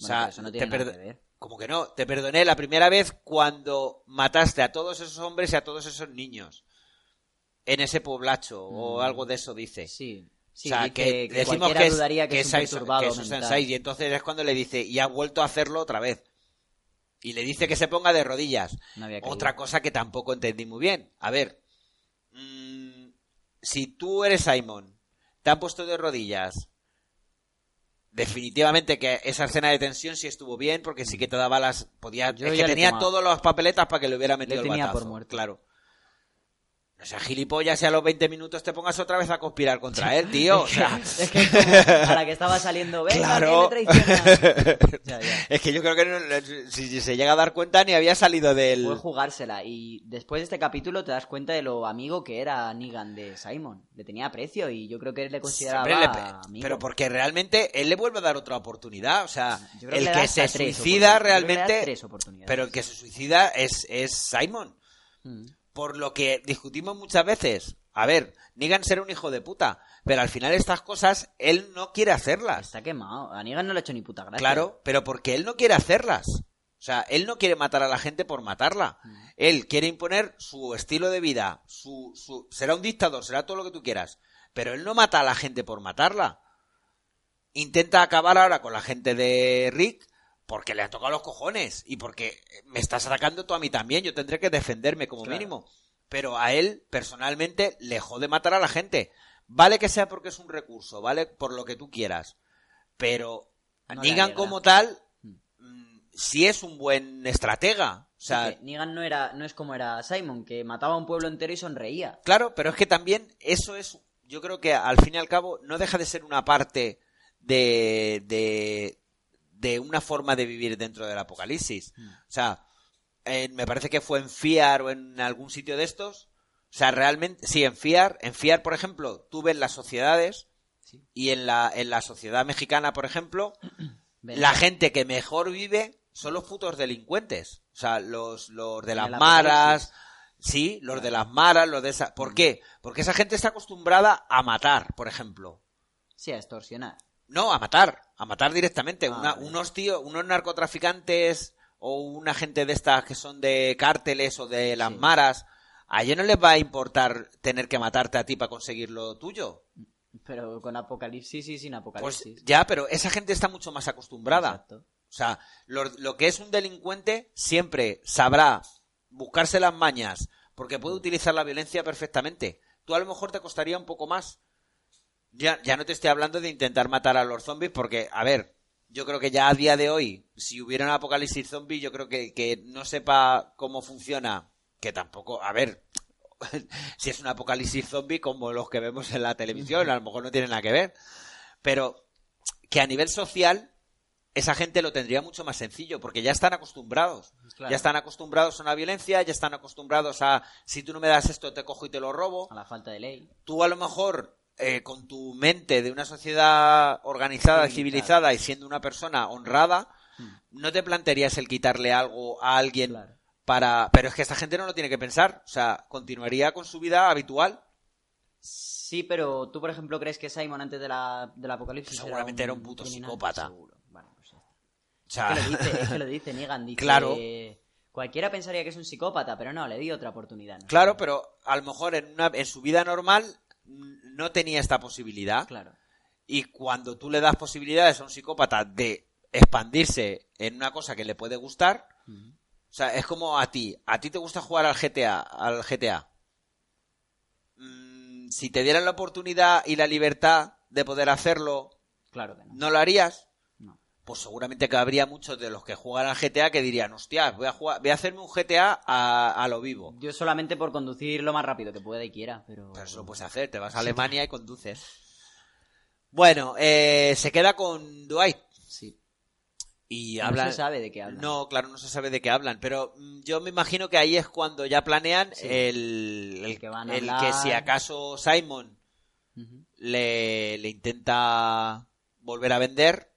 o sea, eso no tiene te nada perdo- que ver. como que no, te perdoné la primera vez cuando mataste a todos esos hombres y a todos esos niños en ese poblacho o Mm. algo de eso dice. Sí. Sí, o sea, que, que decimos que es, que, es un es- perturbado que es y entonces es cuando le dice y ha vuelto a hacerlo otra vez. Y le dice que se ponga de rodillas. No. Otra cosa que tampoco entendí muy bien. A ver, mm, si tú eres Simon, te han puesto de rodillas, definitivamente que esa escena de tensión sí estuvo bien, porque sí que te daba las... Podía, Yo es que le tenía todas las papeletas para que le hubiera metido el tenía batazo. por muerto. Claro. No seas gilipollas y a los 20 minutos te pongas otra vez a conspirar contra él, tío. O sea, *laughs* Es que es como para que estaba saliendo, venga, Claro. que me. *laughs* Ya, ya. es que yo creo que no- si, se llega a dar cuenta ni había salido del... Puede jugársela. Y después de este capítulo te das cuenta de lo amigo que era Negan de Simon. Le tenía aprecio y yo creo que él le consideraba Siempre le pe- amigo. Pero porque realmente él le vuelve a dar otra oportunidad. O sea, el que, se suicida que realmente. Pero el que se suicida es, es Simon. Mm. Por lo que discutimos muchas veces. A ver, Negan será un hijo de puta. Pero al final estas cosas él no quiere hacerlas. Está quemado. A Negan no le ha hecho ni puta gracia. Claro, pero porque él no quiere hacerlas. O sea, él no quiere matar a la gente por matarla. Mm. Él quiere imponer su estilo de vida, su, su, será un dictador, será todo lo que tú quieras. Pero él no mata a la gente por matarla. Intenta acabar ahora con la gente de Rick porque le han tocado los cojones y porque me estás atacando tú a mí también. Yo tendré que defenderme como Claro. mínimo. Pero a él, personalmente, le jode matar a la gente. Vale que sea porque es un recurso, vale por lo que tú quieras. Pero No alegra. como tal, mm, sí es un buen estratega. O sea, Negan no, era, no es como era Simon, que mataba a un pueblo entero y sonreía. claro, pero es que también eso es, yo creo que al fin y al cabo no deja de ser una parte de, de, de una forma de vivir dentro del apocalipsis. O sea, en- me parece que fue en Fiar o en algún sitio de estos. O sea, realmente, sí, en Fiar, en Fiar, por ejemplo, tú ves las sociedades y en la, en la sociedad mexicana, por ejemplo, *clears throat* la gente que mejor vive son los putos delincuentes. O sea, los, los de las maras. Sí, los de las maras, los de esa. ¿Por qué? Porque esa gente está acostumbrada a matar, por ejemplo. Sí, a extorsionar. No, a matar. A matar directamente. Ah, Una- unos tíos, unos narcotraficantes o una gente de estas que son de cárteles o de las Sí. maras. A ellos no les va a importar tener que matarte a ti para conseguir lo tuyo. Pero con apocalipsis y sin Pues apocalipsis. ya, pero esa gente está mucho más acostumbrada. Exacto. O sea, lo, lo que es un delincuente siempre sabrá buscarse las mañas porque puede utilizar la violencia perfectamente. Tú a lo mejor te costaría un poco más. Ya, ya no te estoy hablando de intentar matar a los zombies porque, a ver, yo creo que ya a día de hoy, si hubiera un apocalipsis zombie, yo creo que, que no sepa cómo funciona, que tampoco, a ver, *laughs* si es un apocalipsis zombie como los que vemos en la televisión, a lo mejor no tiene nada que ver, pero que a nivel social esa gente lo tendría mucho más sencillo porque ya están acostumbrados. Claro. Ya están acostumbrados a una violencia, ya están acostumbrados a si tú no me das esto te cojo y te lo robo. A la falta de ley. Tú a lo mejor eh, con tu mente de una sociedad organizada, Civilizada. civilizada y siendo una persona honrada, no te plantearías el quitarle algo a alguien Claro. para... Pero es que esta gente no lo tiene que pensar. O sea, continuaría con su vida habitual. Sí, pero tú, por ejemplo, crees que Simon antes de la, del apocalipsis Seguramente era un puto criminal? psicópata. Seguro. Bueno, pues ya está. O sea, Es que lo dice, es que lo dice Negan. Dice, Claro. Cualquiera pensaría que es un psicópata, pero no, le di otra oportunidad. ¿no? Claro, pero a lo mejor en, una, en su vida normal no tenía esta posibilidad. Claro. Y cuando tú le das posibilidades a un psicópata de expandirse en una cosa que le puede gustar, o sea, es como a ti. A ti te gusta jugar al GTA, al GTA. Mm, si te dieran la oportunidad y la libertad de poder hacerlo, Claro que no. ¿no lo harías? No. Pues seguramente que habría muchos de los que juegan al GTA que dirían, hostia, voy a jugar, voy a hacerme un GTA a, a lo vivo. Yo solamente por conducir lo más rápido que pueda y quiera, pero... Pero eso lo puedes hacer, te vas a Alemania y conduces. Bueno, eh, se queda con Dwight Sí. y No hablan. se sabe de qué hablan. No, claro, no se sabe de qué hablan, pero mm, yo me imagino que ahí es cuando ya planean Sí. el, el, Que van a el hablar. que si acaso Simon le intenta volver a vender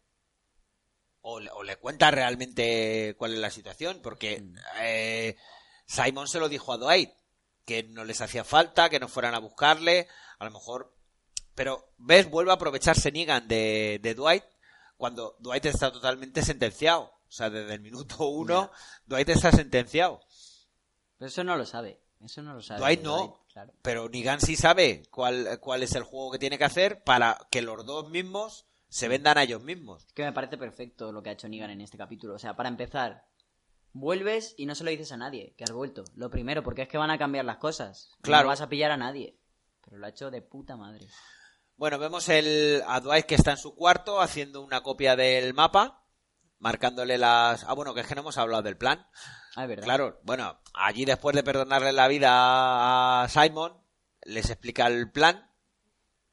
o le, o le cuenta realmente cuál es la situación, porque Mm. eh, Simon se lo dijo a Dwight, que no les hacía falta, que no fueran a buscarle, a lo mejor... Pero, ¿ves? Vuelve a aprovecharse Negan de, de Dwight cuando Dwight está totalmente sentenciado. O sea, desde el minuto uno, Dwight está sentenciado. Pero eso no lo sabe. Eso no lo sabe. Dwight no. claro. Pero Negan sí sabe cuál, cuál es el juego que tiene que hacer para que los dos mismos se vendan a ellos mismos. Es que me parece perfecto lo que ha hecho Negan en este capítulo. O sea, para empezar, vuelves y no se lo dices a nadie que has vuelto. Lo primero, porque es que van a cambiar las cosas. Claro. No vas a pillar a nadie. Pero lo ha hecho de puta madre. Bueno, vemos el, a Dwight que está en su cuarto haciendo una copia del mapa marcándole las... Ah, bueno, que es que no hemos hablado del plan. Ah, es verdad. Claro, bueno, allí después de perdonarle la vida a Simon, les explica el plan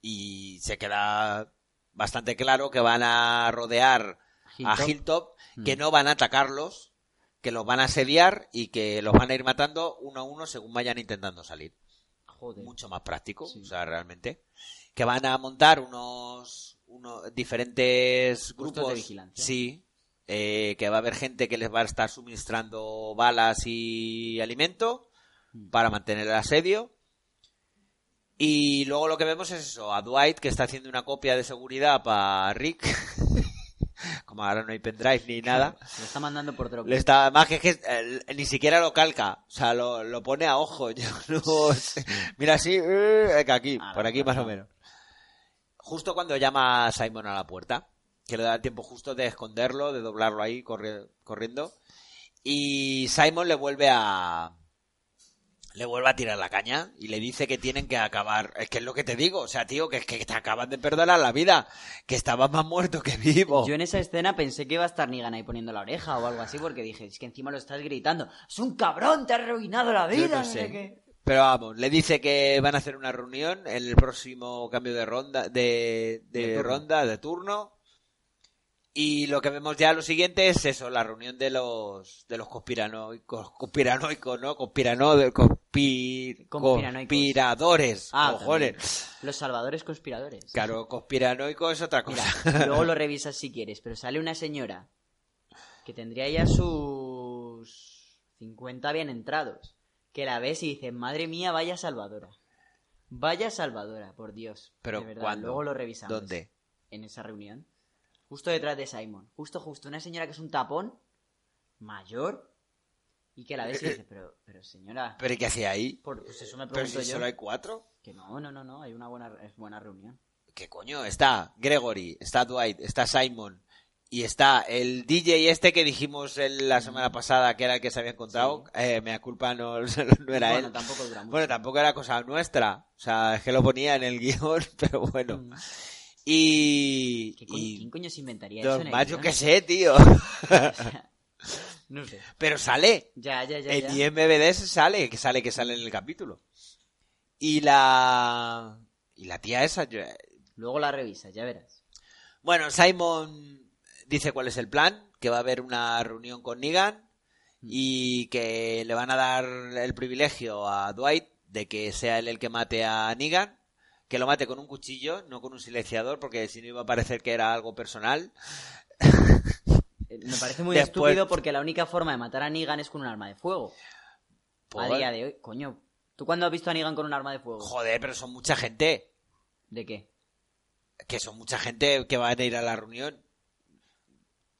y se queda bastante claro que van a rodear a Hilltop. Que Mm. no van a atacarlos, que los van a asediar y que los van a ir matando uno a uno según vayan intentando salir. Joder. Mucho más práctico, Sí. o sea, realmente. Que van a montar unos, unos diferentes grupos. de vigilancia. Sí. eh, que va a haber gente que les va a estar suministrando balas y alimento Mm. para mantener el asedio. Y luego lo que vemos es eso, a Dwight que está haciendo una copia de seguridad para Rick. *laughs* Como ahora no hay pendrive ni nada. Lo está mandando por Dropbox. Le está, más que, es que eh, ni siquiera lo calca, o sea, lo, lo pone a ojo. *laughs* Yo no sé. Mira así, eh, que aquí, Ah, por aquí más o menos. Justo cuando llama a Simon a la puerta, que le da el tiempo justo de esconderlo, de doblarlo ahí corri- corriendo. Y Simon le vuelve a. Le vuelve a tirar la caña y le dice que tienen que acabar. Es que es lo que te digo, o sea, tío, que es que te acaban de perdonar la vida, que estabas más muerto que vivo. Yo en esa escena pensé que iba a estar Negan ahí poniendo la oreja o algo así, porque dije, es que encima lo estás gritando. ¡Es un cabrón! ¡Te ha arruinado la vida! no no sé qué". Pero vamos, le dice que van a hacer una reunión en el próximo cambio de ronda, de, de De turno. ronda, de turno. Y lo que vemos ya lo siguiente es eso, la reunión de los de los conspiranoicos, conspiranoicos, ¿no? Conspirano, de, conspi- Conspiranoicos. conspiradores, Ah. Los salvadores conspiradores. Claro, conspiranoico es otra cosa. Mira, *laughs* luego lo revisas si quieres, pero sale una señora que tendría ya sus 50 bien entrados, que la ves y dices, madre mía, vaya salvadora. Vaya salvadora, por Dios. Pero de luego lo revisamos. ¿Dónde? En esa reunión. Justo detrás de Simon. Justo, justo. Una señora que es un tapón, mayor, y que la ves y dices, pero, pero señora, ¿Pero ¿y qué hacía ahí? por- pues eso me ¿Pero pregunto si yo. solo hay cuatro? Que no, no, no, no, hay una buena, es buena reunión. ¿Qué coño? Está Gregory, está Dwight, está Simon y está el DJ este que dijimos el- la semana pasada que era el que se había encontrado. Eh, me da culpa, no, *laughs* no era bueno, él. tampoco. Bueno, tampoco era cosa nuestra. O sea, es que lo ponía en el *laughs* guion, pero bueno. Mm. Y... ¿Qué y ¿Quién coño se inventaría eso? el más, yo qué sé, tío. *laughs* no sé. pero sale. Ya, ya, ya. En. IMBD sale, que sale, que sale en el capítulo. Y la... Y la tía esa, yo- Luego la revisas, ya verás. Bueno, Simon dice cuál es el plan, que va a haber una reunión con Negan y que le van a dar el privilegio a Dwight de que sea él el que mate a Negan, que lo mate con un cuchillo, no con un silenciador, porque si no iba a parecer que era algo personal. Me parece muy Después- estúpido porque la única forma de matar a Negan es con un arma de fuego. Por- A día de hoy, coño. ¿Tú cuándo has visto a Negan con un arma de fuego? Joder, pero son mucha gente, ¿De qué? que son mucha gente que van a ir a la reunión.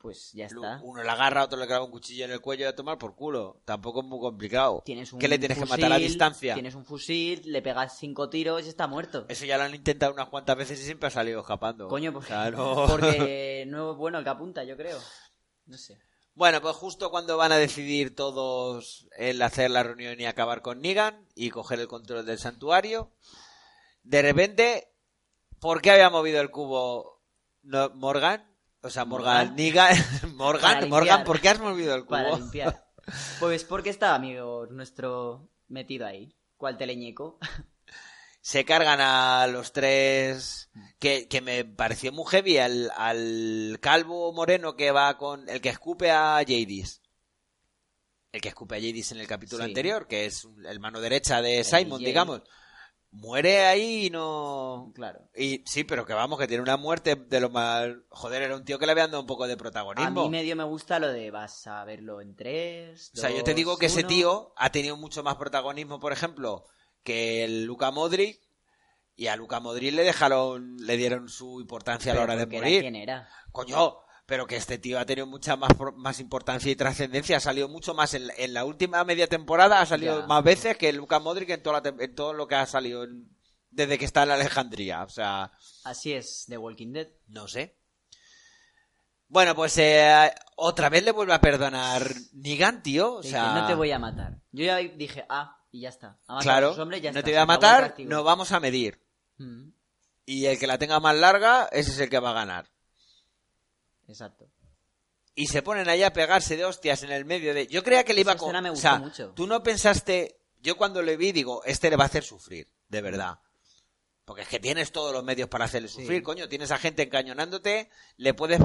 Pues ya está. Uno le agarra, otro le clava un cuchillo en el cuello y a tomar por culo. Tampoco es muy complicado. Tienes un ¿Qué le tienes que fusil, matar a distancia? Tienes un fusil, le pegas cinco tiros y está muerto. Eso ya lo han intentado unas cuantas veces y siempre ha salido escapando. Coño, pues, O sea, no- *laughs* porque *laughs* no es bueno el que apunta, yo creo. No sé. Bueno, pues justo cuando van a decidir todos el hacer la reunión y acabar con Negan y coger el control del santuario, de repente, ¿por qué había movido el cubo Morgan? O sea, Morgan, Morgan. Negan, *laughs* Para Morgan. Morgan, ¿por qué has movido el cubo? Para limpiar. Pues porque estaba amigo nuestro metido ahí. ¿Cuál teleñeco? *laughs* Se cargan a los tres, que, que me pareció muy heavy, al, al calvo moreno que va con, el que escupe a Jadis. El que escupe a Jadis en el capítulo Sí. anterior, que es el mano derecha de El Simon, DJ. digamos. Muere ahí y no... Claro. Y sí, pero que vamos, que tiene una muerte de lo más... Joder, era un tío que le habían dado un poco de A protagonismo. mí medio me gusta lo de vas a verlo en tres. O sea, yo te digo que ese tío ha tenido mucho más protagonismo, por ejemplo, que el Luca Modric. Y a Luca Modric le dejaron, le dieron su importancia a la hora de era morir. quién era. Coño, pero que este tío ha tenido mucha más, más importancia y trascendencia. Ha salido mucho más en, en la última media temporada, ha salido Ya. más veces que Luca Modric en, toda la en todo lo que ha salido en- desde que está en la Alejandría. O sea, Así es, The Walking Dead. no sé. Bueno, pues eh, otra vez le vuelve a perdonar Nigan, tío. O sea, dice, no te voy a matar. Yo ya dije, ah, y ya está. A Claro, hombres, ya no está, te voy a matar, castigo. no vamos a medir. Mm, Y el que la tenga más larga, ese es el que va a ganar. Exacto. y se ponen allá a pegarse de hostias en el medio de... Yo creía que le iba a... Esa co- escena me o gustó sea, mucho. tú no pensaste... Yo cuando le vi digo, este le va a hacer sufrir, de verdad. Porque es que tienes todos los medios para hacerle sufrir, coño. Tienes a gente encañonándote, le puedes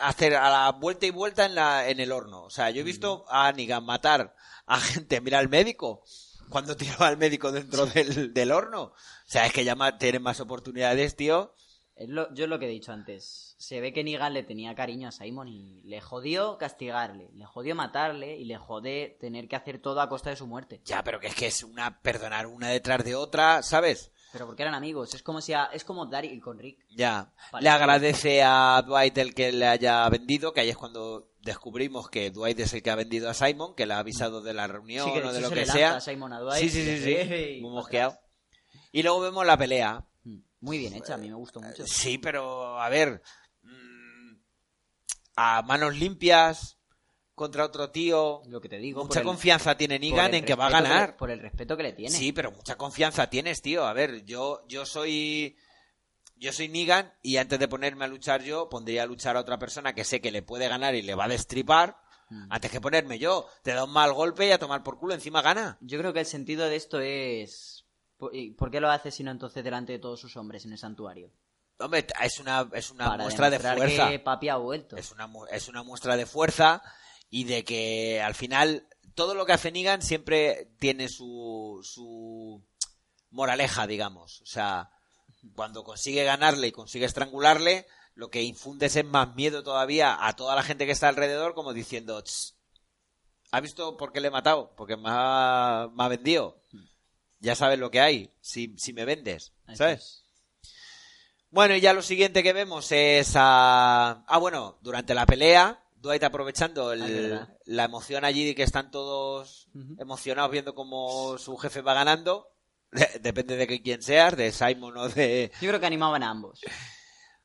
hacer a la vuelta y vuelta en, la, en el horno. O sea, yo he visto a Negan matar a gente. Mira al médico, cuando tiró al médico dentro del, del horno. O sea, es que ya tienen más oportunidades, tío. Es lo, yo es lo que he dicho antes. Se ve que Negan le tenía cariño a Simon y le jodió castigarle, le jodió matarle y le jode tener que hacer todo a costa de su muerte. Ya, pero que es que es una perdonar una detrás de otra, ¿sabes? Pero porque eran amigos. Es como si a- es como Daryl con Rick. Ya. Vale. Le agradece a Dwight el que le haya vendido, que ahí es cuando descubrimos que Dwight es el que ha vendido a Simon, que le ha avisado de la reunión Sí, que o de lo se que sea. a Simon a Dwight Sí, sí, sí, sí. *laughs* Muy mosqueado. Y luego vemos la pelea. Muy bien hecha, a mí me gustó mucho. Sí, pero a ver, mm, a manos limpias contra otro tío. Lo que te digo. Mucha el- confianza tiene el en que va a ganar. por el respeto que le tiene. Sí, pero mucha confianza tienes, tío. A ver, yo, yo soy. Yo soy Negan y antes de ponerme a luchar yo, pondría a luchar a otra persona que sé que le puede ganar y le va a destripar. Mm. Antes que ponerme yo. Te da un mal golpe y a tomar por culo, encima gana. Yo creo que el sentido de esto es... ¿Por qué lo hace sino entonces delante de todos sus hombres en el santuario? Hombre, es una, es una Para muestra de fuerza. que papi ha vuelto. Es una, es una muestra de fuerza y de que al final todo lo que hace Negan siempre tiene su, su moraleja, digamos. O sea, cuando consigue ganarle y consigue estrangularle, lo que infundes es más miedo todavía a toda la gente que está alrededor, como diciendo, "Ch, ¿ha visto por qué le he matado? Porque me ha, me ha vendido. Ya sabes lo que hay, si, si me vendes, ¿sabes? es. Bueno, y ya lo siguiente que vemos es a... Ah, bueno, durante la pelea, Dwight aprovechando el- Ah, la emoción allí de que están todos emocionados viendo cómo su jefe va ganando. *laughs* Depende de que quién seas, de Simon o de... Yo creo que animaban a ambos.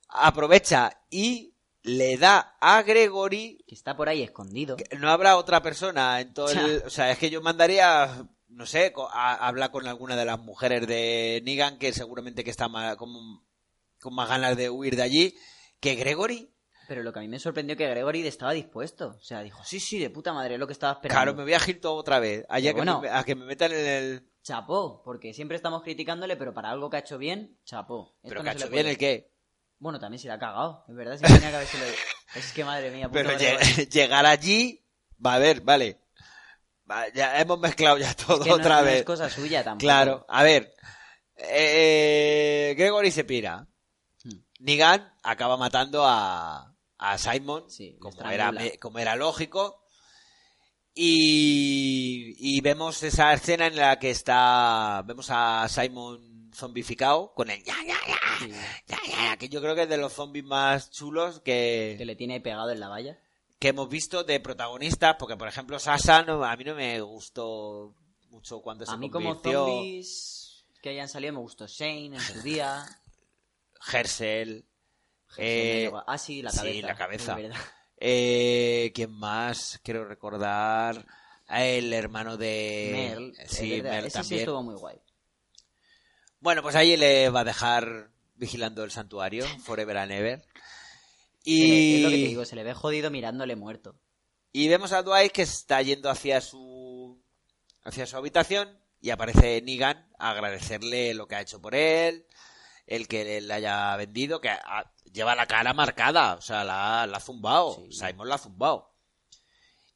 Aprovecha y le da a Gregory... Que está por ahí escondido. que No habrá otra persona en todo el... O sea, es que yo mandaría... No sé, co- a, hablar con alguna de las mujeres de Negan, que seguramente que está más, con, con más ganas de huir de allí, que Gregory. Pero lo que a mí me sorprendió que Gregory estaba dispuesto. O sea, dijo, sí, sí, de puta madre, es lo que estaba esperando. Claro, me voy a Hilton otra vez. Allá que bueno. me- a que me metan en el. Chapó, porque siempre estamos criticándole, pero para algo que ha hecho bien, chapó. Esto Pero no que ha hecho bien el qué. Bueno, también se le ha cagado, es verdad, si *laughs* tenía que haberse Es que madre mía, puto Pero lleg- *laughs* llegar allí. Va a ver, vale. Ya hemos mezclado ya *laughs* todo Es que no- otra no vez. es cosa suya tampoco. Claro, a ver. Eh, Gregory se pira. Hmm. Negan acaba matando a, a Simon, Sí, como, era, como era lógico. Y, y vemos esa escena en la que está. Vemos a Simon zombificado con el ya, ya, ya, Sí, ya, ya, que yo creo que es de los zombies más chulos que, que le tiene pegado en la valla. Que hemos visto de protagonistas, porque por ejemplo Sasa no- a mí no me gustó mucho cuando se A mí como zombies que hayan salido me gustó Shane en su día. Hersel, Eh, ah, sí, la sí, cabeza. la cabeza. es eh, ¿quién más? Quiero recordar el hermano de Merl, es sí, verdad, Merl ese sí estuvo muy guay. Bueno, pues ahí le va a dejar vigilando el santuario, Forever and Ever. Le- Es lo que te Y, digo, se le ve jodido mirándole muerto. y vemos a Dwight que está yendo hacia su hacia su habitación y aparece Negan a agradecerle lo que ha hecho por él, el que le haya vendido, que ha- lleva la cara marcada, o sea, la, la ha zumbado, Sí. Simon la ha zumbado.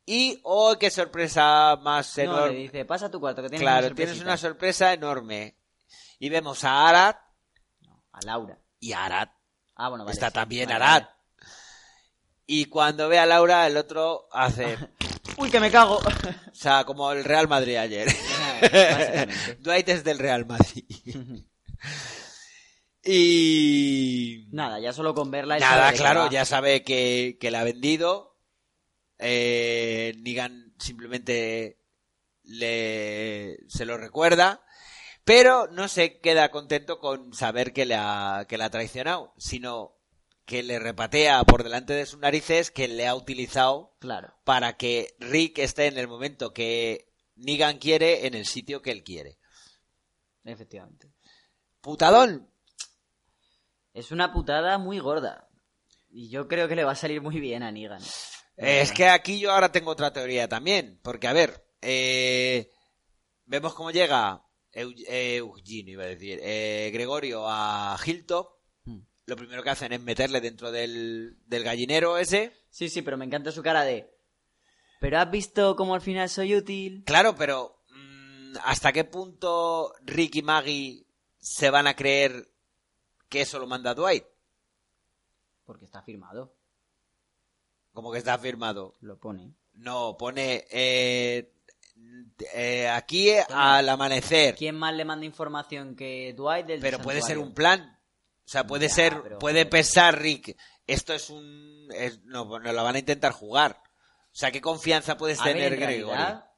Y, oh, qué sorpresa más No, le enorme. dice, pasa a tu cuarto que tienes claro, una tienes sorpresita". una sorpresa enorme. Y vemos a Arad A Laura. y a Arad. Ah, bueno, vale. Está sí. también Vale, Arad. vale. Y cuando ve a Laura, el otro hace, *laughs* Uy, que me cago. *laughs* o sea, como el Real Madrid ayer. *laughs* Dwight es del Real Madrid. y... Nada, ya solo con verla. Nada, claro, ya sabe que, que la ha vendido. Eh, Negan simplemente le, se lo recuerda. Pero no se queda contento con saber que le ha, que la ha traicionado, sino que le repatea por delante de sus narices que le ha utilizado Claro. para que Rick esté en el momento que Negan quiere en el sitio que él quiere. Efectivamente. Putadón. Es una putada muy gorda. Y yo creo que le va a salir muy bien a Negan. Es que aquí yo ahora tengo otra teoría también, porque a ver, eh, vemos cómo llega Eu- Eugenio, iba a decir, eh, Gregorio a Hilltop. Lo primero que hacen es meterle dentro del, del gallinero ese. Sí, sí, pero me encanta su cara de... Pero has visto cómo al final soy útil. Claro, pero mm, ¿hasta qué punto Rick y Maggie se van a creer que eso lo manda Dwight? Porque está firmado. Como que está firmado. Lo pone. No, pone eh, eh, aquí al amanecer. ¿Quién más le manda información que Dwight del Pero puede ser un plan. O sea, puede Ya, ser, pero- puede pensar Rick, esto es un, es- no, no lo van a intentar jugar. O sea, ¿qué confianza puedes A ver, tener en Gregory? realidad,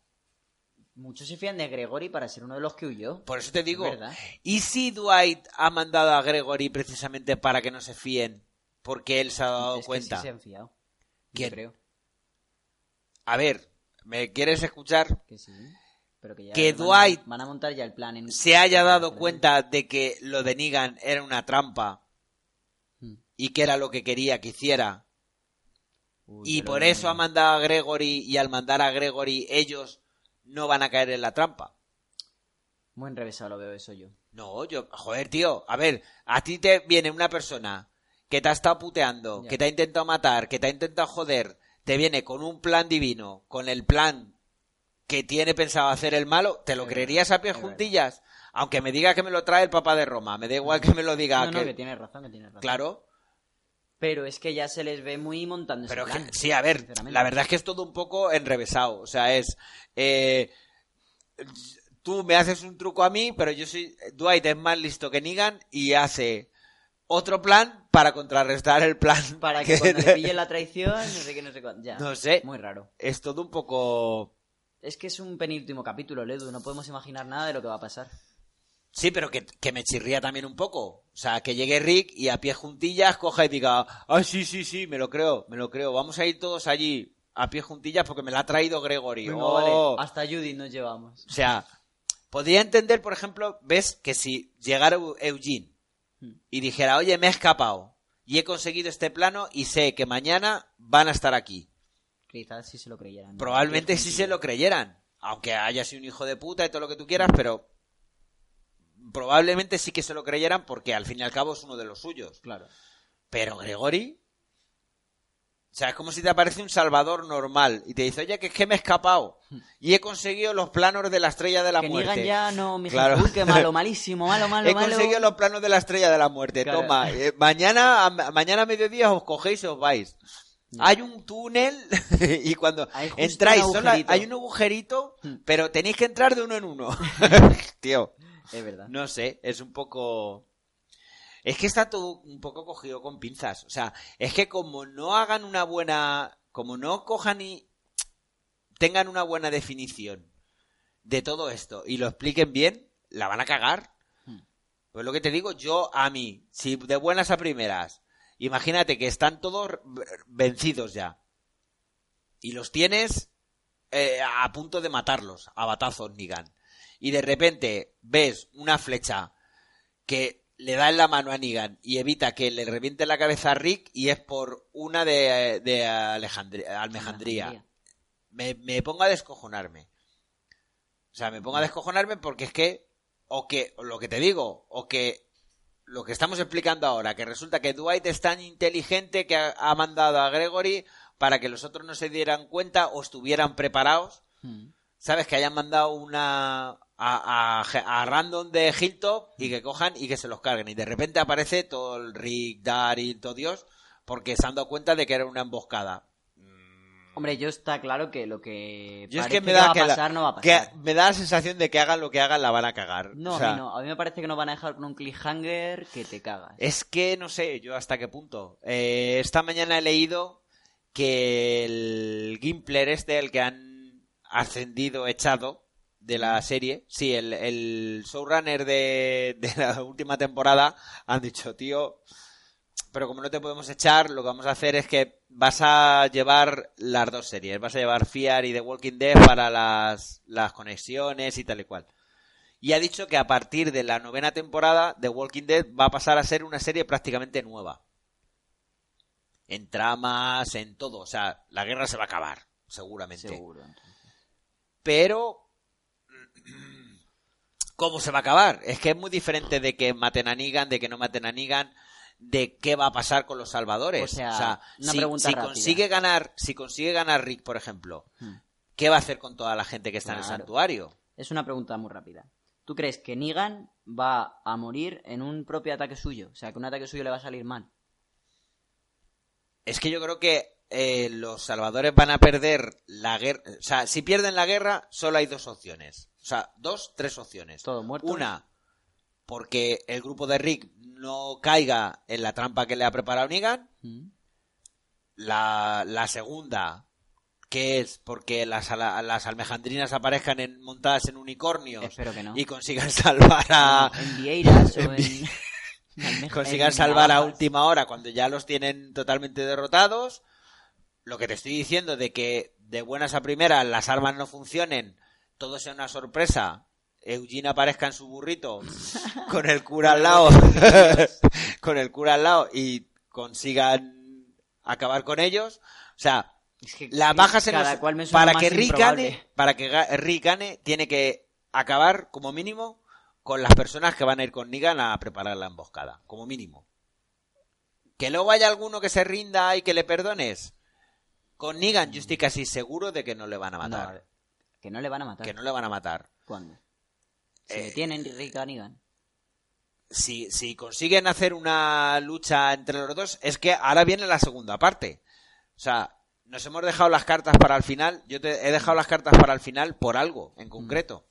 Muchos se fían de Gregory para ser uno de los que huyó. Por eso te digo, Es. ¿y si Dwight ha mandado a Gregory precisamente para que no se fíen? Porque él se ha dado Es que cuenta. sí se han fiado. Yo ¿Quién? creo A ver, ¿me quieres escuchar? que sí. Pero que ya Que van a- Dwight van a montar ya el plan. En... Se haya dado cuenta de que lo de Negan era una trampa Hmm. y que era lo que quería que hiciera. Uy, Y por no- eso ha mandado a Gregory y al mandar a Gregory ellos no van a caer en la trampa. Muy enrevesado lo veo eso yo. No, yo, joder, tío, a ver, a ti te viene una persona que te ha estado puteando, Ya. que te ha intentado matar, que te ha intentado joder, te viene con un plan divino, con el plan que tiene pensado hacer el malo, ¿te lo Es creerías verdad, a pies verdad. juntillas? Aunque me diga que me lo trae el papá de Roma, me da igual que me lo diga. no, no, que- tienes razón, que tienes razón. Claro, Pero es que ya se les ve muy montando pero es plan, que, sí, a ver, la verdad es que es todo un poco enrevesado. O sea, es. eh, tú me haces un truco a mí, pero yo soy. Dwight es más listo que Negan y hace otro plan para contrarrestar el plan. Para *laughs* que cuando le pille la traición, no sé qué, no sé cuánto. Ya. No sé. Muy raro. Es todo un poco. Es que es un penúltimo capítulo, Ledu. No podemos imaginar nada de lo que va a pasar. Sí, pero que, que me chirría también un poco. O sea, que llegue Rick y a pie juntillas coja y diga, ah, sí, sí, sí, me lo creo, me lo creo. Vamos a ir todos allí a pie juntillas porque me la ha traído Gregory. Oh. vale. Hasta Judith nos llevamos. O sea, podría entender, por ejemplo, ves que si llegara Eu- Eugene y dijera, oye, me he escapado y he conseguido este plano y sé que mañana van a estar aquí. Quizás sí se lo creyeran. Probablemente sí se lo creyeran. Aunque haya sido un hijo de puta y todo lo que tú quieras, pero probablemente sí que se lo creyeran porque al fin y al cabo es uno de los suyos. Claro. Pero Gregory... O sea, es como si te aparece un salvador normal y te dice, oye, que es que me he escapado *laughs* y he conseguido los planos de la estrella de la que muerte. Ya no, mi Claro. Qué malo, *laughs* malísimo, malo, malo, He malo. conseguido los planos de la estrella de la muerte. Claro. Toma, eh, mañana, a, mañana a mediodía os cogéis y os vais. Hay un túnel *laughs* y cuando entráis, un hay un agujerito, Hmm. pero tenéis que entrar de uno en uno. *laughs* Tío, Es verdad. no sé, es un poco... Es que está todo un poco cogido con pinzas. O sea, es que como no hagan una buena... Como no cojan y tengan una buena definición de todo esto y lo expliquen bien, la van a cagar. Hmm. Pues lo que te digo, yo a mí, si de buenas a primeras, imagínate que están todos vencidos ya y los tienes eh, a punto de matarlos a batazos, Nigan. Y de repente ves una flecha que le da en la mano a Negan y evita que le reviente la cabeza a Rick y es por una de, de Alejandría, Almejandría. Me, me pongo a descojonarme. O sea, me pongo a descojonarme porque es que, o que, o lo que te digo, o que lo que estamos explicando ahora, que resulta que Dwight es tan inteligente que ha, ha mandado a Gregory para que los otros no se dieran cuenta o estuvieran preparados. Hmm. ¿Sabes? Que hayan mandado una a, a, a random de Hilltop y que cojan y que se los carguen. Y de repente aparece todo el Rick, Daryl, todo Dios, porque se han dado cuenta de que era una emboscada. Hombre, yo está claro que lo que Yo es que me da va a que la- pasar no va a que pasar. me da la sensación de que hagan lo que hagan la van a cagar. No, O sea, a mí no. A mí me parece que nos van a dejar con un cliffhanger que te cagas. Es que no sé yo hasta qué punto. Eh, esta mañana he leído que el Gimpler este, el que han ascendido, echado de la serie, sí, el, el showrunner de, de la última temporada, han dicho, tío, pero como no te podemos echar, lo que vamos a hacer es que vas a llevar las dos series, vas a llevar Fear y The Walking Dead para las, las conexiones y tal y cual. Y ha dicho que a partir de la novena temporada, The Walking Dead va a pasar a ser una serie prácticamente nueva. en tramas, en todo. O sea, la guerra se va a acabar, seguramente. Seguro. Pero ¿cómo se va a acabar? Es que es muy diferente de que maten a Negan, de que no maten a Negan, de qué va a pasar con los salvadores. O sea, una si, pregunta si consigue ganar, si consigue ganar Rick, por ejemplo, Hmm. ¿qué va a hacer con toda la gente que está en el santuario? Es una pregunta muy rápida. ¿Tú crees que Negan va a morir en un propio ataque suyo? O sea, que un ataque suyo le va a salir mal. Es que yo creo que eh, los salvadores van a perder la guerra. O sea, si pierden la guerra, solo hay dos opciones. O sea, dos, tres opciones. Todos muertos. Una, porque el grupo de Rick no caiga en la trampa que le ha preparado Negan. Mm. La, la segunda, que es porque las, las almejandrinas aparezcan en- montadas en unicornios Espero que no. y consigan salvar a. En Vieiras o *laughs* en *laughs* consigan salvar a última hora cuando ya los tienen totalmente derrotados. Lo que te estoy diciendo de que de buenas a primeras las armas no funcionen, todo sea una sorpresa. Eugene aparezca en su burrito *laughs* con el cura al lado, *laughs* con el cura al lado y consigan acabar con ellos. O sea, Es que las bajas en cada los- cual me suena para que Rick gane, para que Rick gane, tiene que acabar como mínimo con las personas que van a ir con Negan a preparar la emboscada, como mínimo. Que luego haya alguno que se rinda y que le perdones. Con Negan yo estoy casi seguro de que no le van a No, matar. que no le van a matar. que no le van a matar. ¿Cuándo? Si Eh, detienen Rick a Negan. Si, si consiguen hacer una lucha entre los dos, es que ahora viene la segunda parte. O sea, nos hemos dejado las cartas para el final. Yo te he dejado las cartas para el final por algo en concreto.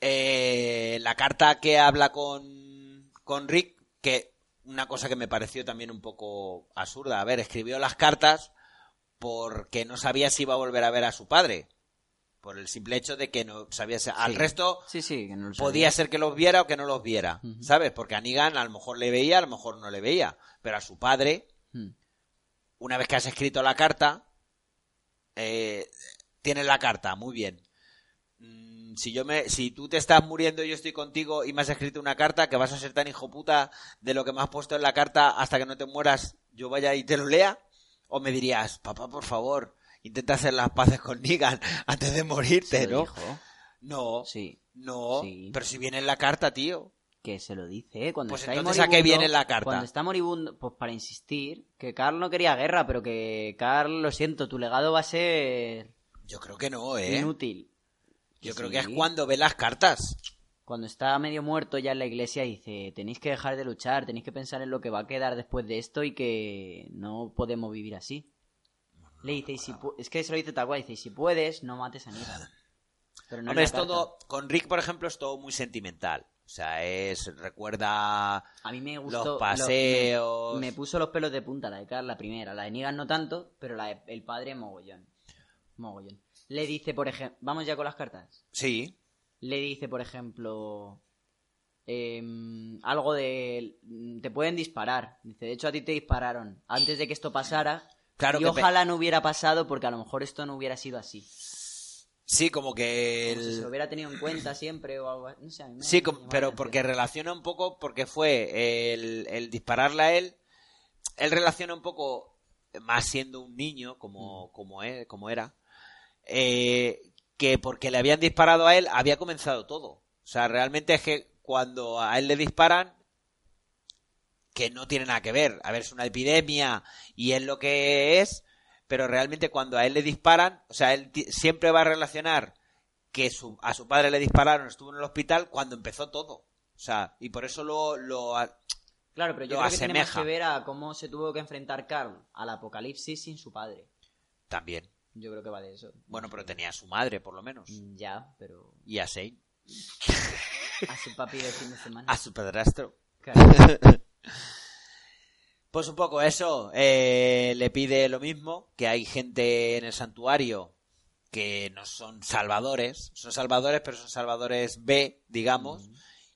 Eh, la carta que habla con, con Rick, que una cosa que me pareció también un poco absurda. A ver, escribió las cartas porque no sabía si iba a volver a ver a su padre. Por el simple hecho de que no sabía. si- Al resto, Sí, sí, que no lo podía ser que los viera o que no los viera. ¿sabes? Porque a Negan a lo mejor le veía, a lo mejor no le veía, pero a su padre, Mm. una vez que has escrito la carta, eh, tienes la carta, muy bien. Mm, Si yo me, si tú te estás muriendo y yo estoy contigo y me has escrito una carta, que vas a ser tan hijo puta de lo que me has puesto en la carta hasta que no te mueras, yo vaya y te lo lea, o me dirías, papá, por favor, intenta hacer las paces con Negan *laughs* antes de morirte, ¿no? dijo. No, Sí, no, Sí. pero si viene en la carta, tío. que se lo dice, ¿eh? Cuando Pues está entonces, ¿a qué moribundo- viene la carta? Cuando está moribundo, pues para insistir, que Carl no quería guerra, pero que Carl, lo siento, tu legado va a ser Yo creo que no, ¿eh? inútil. Yo creo que es cuando ve las cartas. Cuando está medio muerto ya en la iglesia dice, tenéis que dejar de luchar, tenéis que pensar en lo que va a quedar después de esto y que no podemos vivir así. Le dice, y si pu- es que se lo dice tal cual, dice, si puedes, no mates a Negan. Pero no Hombre, es todo. Con Rick, por ejemplo, es todo muy sentimental. O sea, es. Recuerda. A mí me gustó. Los lo- paseos. me, me puso los pelos de punta la de Carl, la primera. La de Negan no tanto, pero la de- el padre mogollón. Mogollón. Le dice, por ejemplo. Vamos ya con las cartas. Sí. Le dice, por ejemplo. em, algo de. Te pueden disparar. Dice, de hecho a ti te dispararon antes de que esto pasara. Claro y que ojalá no hubiera pasado porque a lo mejor esto no hubiera sido así. Sí, como que. Como si se lo hubiera tenido en cuenta siempre o algo. No sé, a mí me- Sí, me pero porque relaciona un poco. Porque fue el, el dispararle a él. Él relaciona un poco. Más siendo un niño, como, como, es, como era. eh, que porque le habían disparado a él, había comenzado todo. O sea, realmente es que cuando a él le disparan, que no tiene nada que ver. A ver, es una epidemia y es lo que es, pero realmente cuando a él le disparan, o sea, él siempre va a relacionar que su- a su padre le dispararon, estuvo en el hospital cuando empezó todo. O sea, y por eso lo, lo Claro, pero yo creo que tiene más que ver a cómo se tuvo que enfrentar Carl al apocalipsis sin su padre. también. Yo creo que va de eso. Bueno, pero tenía a su madre, por lo menos. Mm, Ya, pero Y a Shane. a su papi de fin de semana. *laughs* A su padrastro. Claro. *laughs* Pues un poco eso. eh, le pide lo mismo, que hay gente en el santuario que no son salvadores. Son salvadores, pero son salvadores B, digamos.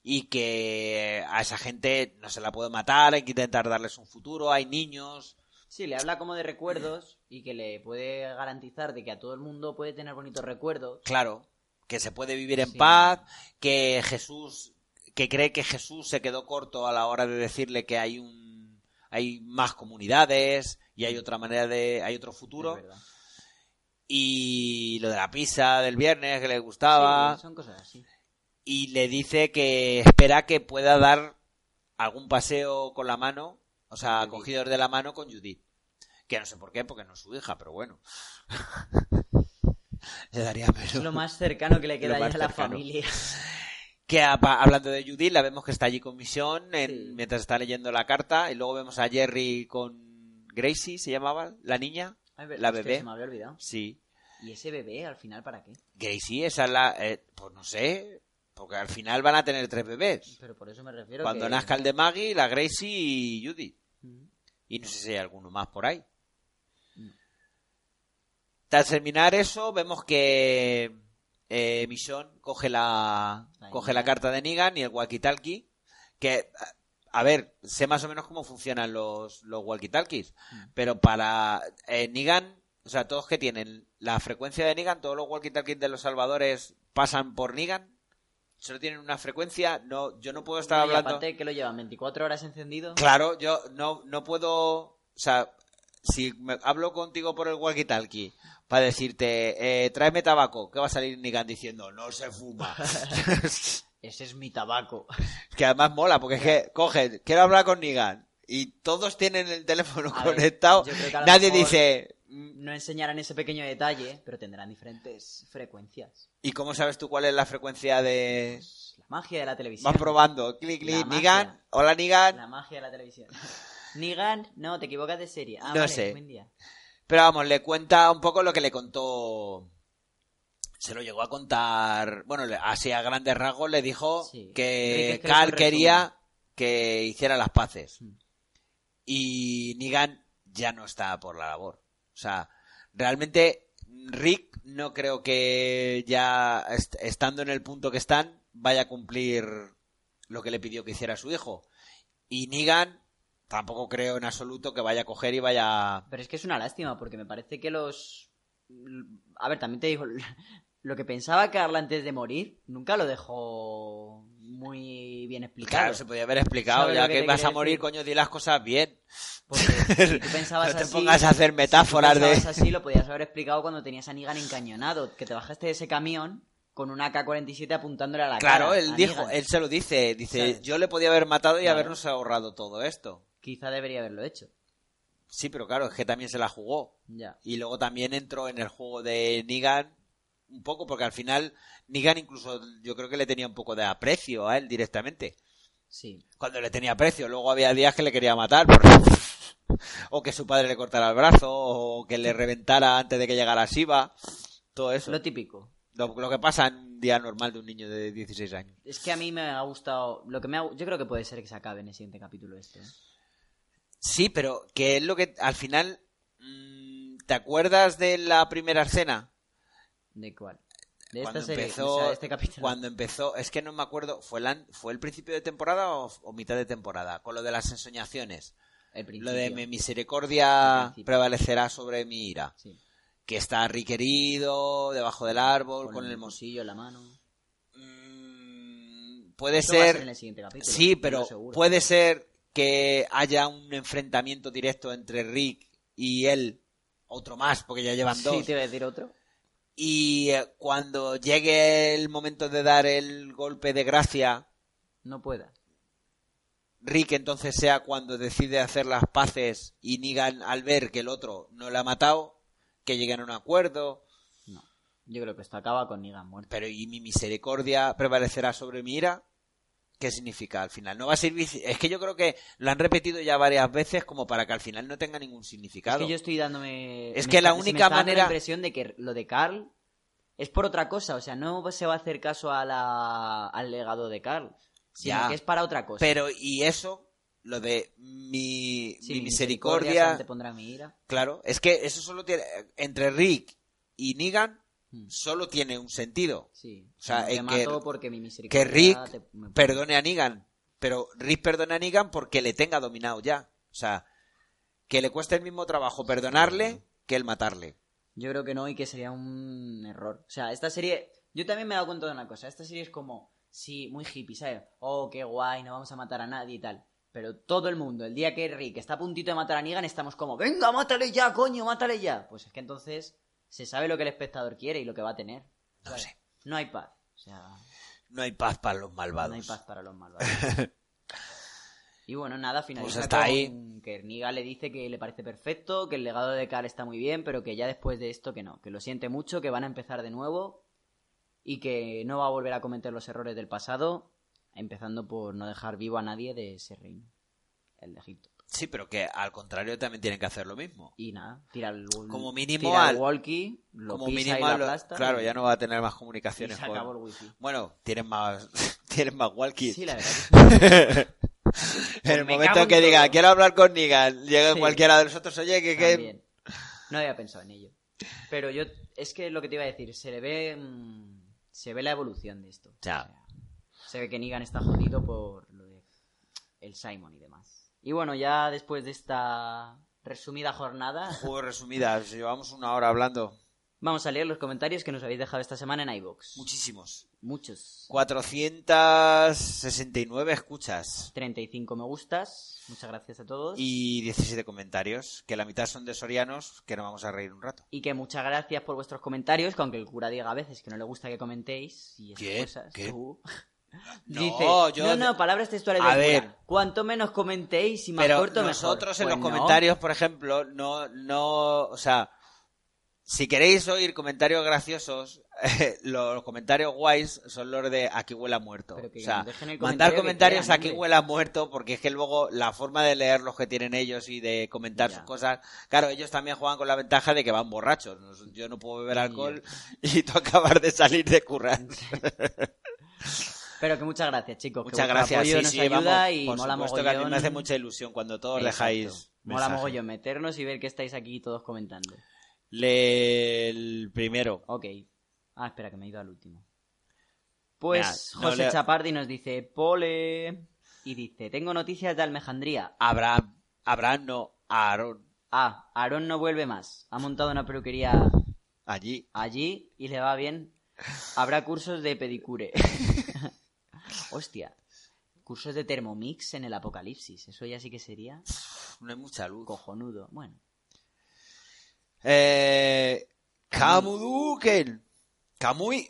Y que a esa gente no se la puede matar, hay que intentar darles un futuro. Hay niños. Sí, le habla como de recuerdos y que le puede garantizar de que a todo el mundo puede tener bonitos recuerdos. Claro, que se puede vivir en Sí. paz, que Jesús, que cree que Jesús se quedó corto a la hora de decirle que hay un hay más comunidades y hay otra manera de, hay otro futuro. Y lo de la pizza del viernes que le gustaba. Sí, son cosas así. y le dice que espera que pueda dar algún paseo con la mano, o sea, Judith. cogidos de la mano con Judith. Que no sé por qué, porque no es su hija, pero bueno. *laughs* le daría menos. Es lo más cercano que le queda ya a la familia. *laughs* Que hablando de Judith, la vemos que está allí con Misión en- Sí. mientras está leyendo la carta. Y luego vemos a Jerry con Gracie, se llamaba, la niña. Ay, La bebé. Se me había olvidado. Sí. ¿Y ese bebé al final para qué? Gracie, esa es la. eh, pues no sé. Porque al final van a tener tres bebés. Pero por eso me refiero Cuando que... nazca el de Maggie, la Gracie y Judith. Mm. Y no sé si hay alguno más por ahí. Tras terminar eso, vemos que eh, Michonne coge la, coge la carta de Negan y el walkie-talkie. Que, a- ver, sé más o menos cómo funcionan los, los walkie-talkies. Mm. Pero para eh, Negan, o sea, todos que tienen la frecuencia de Negan, todos los walkie-talkies de los salvadores pasan por Negan. Solo tienen una frecuencia. No, yo no puedo estar Y hablando. aparte que lo llevan 24 horas encendido. Claro, yo no, no puedo. O sea, si me- hablo contigo por el walkie-talkie para decirte, eh, tráeme tabaco, ¿qué va a salir Nigan diciendo? No se fuma. *laughs* Ese es mi tabaco. *laughs* que además mola, porque es que coge, quiero hablar con Nigan. Y todos tienen el teléfono A conectado. que Nadie dice. "Mm, No enseñarán ese pequeño detalle, pero tendrán diferentes frecuencias. ¿Y cómo sabes tú cuál es la frecuencia de.? La magia de la televisión. Vas probando. Clic, clic. Nigan. Hola, Nigan. La magia de la televisión. *laughs* Nigan, no, te equivocas de serie. Ah, No vale, sé. buen día. Pero vamos, le cuenta un poco lo que le contó. Se lo llegó a contar. Bueno, así a grandes rasgos le dijo Sí. Que un quería que hiciera las paces. Mm. Y Negan ya no está por la labor. O sea, realmente Rick no creo que ya est- estando en el punto que están vaya a cumplir lo que le pidió que hiciera su hijo. Y Negan tampoco creo en absoluto que vaya a coger y vaya Pero es que es una lástima, porque me parece que los... A ver, también te digo, *laughs* lo que pensaba Carla antes de morir, nunca lo dejó muy bien explicado. Claro, se podía haber explicado, ¿Sabes ya que vas a morir, decir? coño, di las cosas bien. Porque si tú *laughs* pensabas no te así... pongas a hacer metáforas si tú de... así, *laughs* lo podías haber explicado cuando tenías a Negan encañonado, que te bajaste de ese camión con una K-47 apuntándole a la cara. Claro, él dijo, Negan. él se lo dice, dice, ¿Sabes? yo le podía haber matado y Claro. habernos ahorrado todo esto. Quizá debería haberlo hecho. Sí, pero claro, es que también se la jugó. Ya. Y luego también entró en el juego de Negan un poco, porque al final Negan incluso yo creo que le tenía un poco de aprecio a él directamente. Sí. Cuando le tenía aprecio, luego había días que le quería matar. por- *laughs* o que su padre le cortara el brazo, o que le reventara antes de que llegara Siva. Todo eso. Lo típico. Lo, lo que pasa en un día normal de un niño de 16 años. Es que a mí me ha gustado. Lo que me ha- Yo creo que puede ser que se acabe en el siguiente capítulo esto. ¿eh? Sí, pero que es lo que al final... mm, ¿Te acuerdas de la primera escena? ¿De cuál? De esta cuando serie. empezó, o sea, este capítulo. cuando empezó, es que no me acuerdo, ¿fue, la- fue el principio de temporada o, o mitad de temporada? Con lo de las ensoñaciones. El Lo de mi misericordia prevalecerá sobre mi ira. Sí. Que está riquerido, debajo del árbol, Con, con, el el mos- mosillo en la mano. Mm, Puede Esto ser... en el siguiente capítulo. Sí, pero puede ser que haya un enfrentamiento directo entre Rick y él. Otro más, porque ya llevan dos. Sí, te iba a decir otro. Y eh, cuando llegue el momento de dar el golpe de gracia, No pueda. Rick entonces sea cuando decide hacer las paces y Negan al ver que el otro no le ha matado, que lleguen a un acuerdo, No. Yo creo que esto acaba con Negan muerto. pero y mi misericordia prevalecerá sobre mi ira. ¿Qué significa al final? No va a servir. Es que yo creo que lo han repetido ya varias veces como para que al final no tenga ningún Es significado. que yo estoy dándome. Es que la está- única dando manera- la impresión de que lo de Carl es por otra cosa. O sea, no se va a hacer caso a la... al legado de Carl. Sino Ya. que es para otra cosa. Pero, y eso, lo de mi, Sí, mi mi misericordia, pondrá mi ira. claro, es que eso solo tiene, entre Rick y Negan, Hmm. solo tiene un sentido. Sí. O sea, te que- porque mi Que misericordia Rick te- me- perdone a Negan, pero Rick perdone a Negan porque le tenga dominado ya. O sea, que le cueste el mismo trabajo perdonarle que el matarle. Yo creo que no y que sería un error. O sea, esta serie... Yo también me he dado cuenta de una cosa. Esta serie es como... Sí, muy hippie, ¿sabes? Oh, qué guay, no vamos a matar a nadie y tal. Pero todo el mundo, el día que Rick está a puntito de matar a Negan, estamos como, venga, mátale ya, coño, mátale ya. Pues es que entonces se sabe lo que el espectador quiere y lo que va a tener. No sé. No hay paz. O sea, No hay paz para los malvados. no hay paz para los malvados. *laughs* y bueno, nada, finaliza Pues hasta con ahí. que Negan le dice que le parece perfecto, que el legado de Cal está muy bien, pero que ya después de esto que no, que lo siente mucho, que van a empezar de nuevo y que no va a volver a cometer los errores del pasado, empezando por no dejar vivo a nadie de ese reino, el de Egipto. Sí, pero que al contrario también tienen que hacer lo mismo. Y nada, tira el, Como mínimo tira el al- walkie, lo Como pisa mínimo, lo lo- aplasta claro, y- ya no va a tener más y comunicaciones. se con- acabó el wifi. Bueno, tienen más, *laughs* tienen más walkies. Sí, la verdad. en *laughs* el me momento que diga, quiero hablar con Negan, llega Sí. cualquiera de nosotros, oye, que, que... No había pensado en ello. Pero yo, es que lo que te iba a decir, se le ve. mm, se ve la evolución de esto. Ya. se ve que Negan está jodido por lo de el Simon y demás. Y bueno, ya después de esta resumida jornada, *laughs* Juego resumidas, llevamos una hora hablando. vamos a leer los comentarios que nos habéis dejado esta semana en iBox. Muchísimos. Muchos. 469 escuchas 35 me gustas. Muchas gracias a todos. y 17 comentarios, que la mitad son de sorianos, que nos vamos a reír un rato. Y que muchas gracias por vuestros comentarios, que aunque el cura diga a veces que no le gusta que comentéis y esas ¿Qué? cosas, ¿Qué? tú- No, Dice, yo- no, no, palabras textuales A del cura. ver. Cuanto menos comentéis y más Pero corto, nosotros en los no. comentarios, por ejemplo, no, no, o sea, si queréis oír comentarios graciosos, *laughs* los comentarios guays son los de aquí huele a muerto. O sea, mandar comentarios aquí hombre. huele a muerto, porque es que luego la forma de leer los que tienen ellos y de comentar Ya. sus cosas, claro, ellos también juegan con la ventaja de que van borrachos. Yo no puedo beber alcohol *laughs* y tú acabas de salir de currar. *laughs* Pero que muchas gracias, chicos. que Muchas vuestro gracias. apoyo Sí, nos sí, ayuda vamos, y por mola supuesto que a mí me mogollón. hace mucha ilusión cuando todos Exacto. dejáis Mola mogollón meternos y ver que estáis aquí todos comentando. Lee el primero. Ok. Ah, espera, que me he ido al último. Pues no José le- Chapardi nos dice, Pole. Y dice, tengo noticias de Almejandría. Abraham, Abraham no, Aarón, Ah, Aarón no vuelve más. Ha montado una peluquería allí. allí y le va bien. Habrá cursos de pedicure. *laughs* Hostia. Cursos de Thermomix en el apocalipsis. Eso ya sí que sería No hay mucha luz. cojonudo. Bueno. Eh. Camui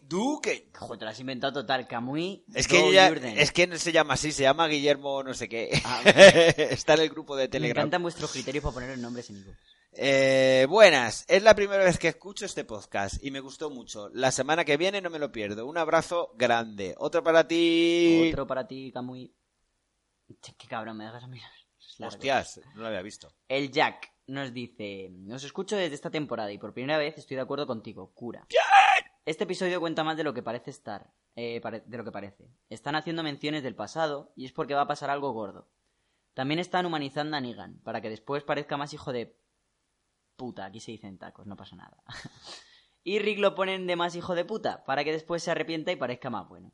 Duken. Joder, te lo has inventado total. Camuy. Es que, ya- es que no se llama así, se llama Guillermo no sé qué. Ah. *laughs* Está en el grupo de Me Telegram. encantan vuestros criterios para poner nombres en Ivo. Eh, buenas, es la primera vez que escucho este podcast y me gustó mucho. La semana que viene no me lo pierdo. Un abrazo grande. Otro para ti. Otro para ti, Camuy. Che, Qué cabrón, me dejas a mirar. Hostias, no lo había visto. El Jack nos dice: Os escucho desde esta temporada y por primera vez estoy de acuerdo contigo, cura. Este episodio cuenta más de lo que parece estar. eh, de lo que parece. Están haciendo menciones del pasado y es porque va a pasar algo gordo. También están humanizando a Negan para que después parezca más hijo de. Puta, aquí se dicen tacos, no pasa nada. *laughs* y Rick lo ponen de más hijo de puta para que después se arrepienta y parezca más bueno.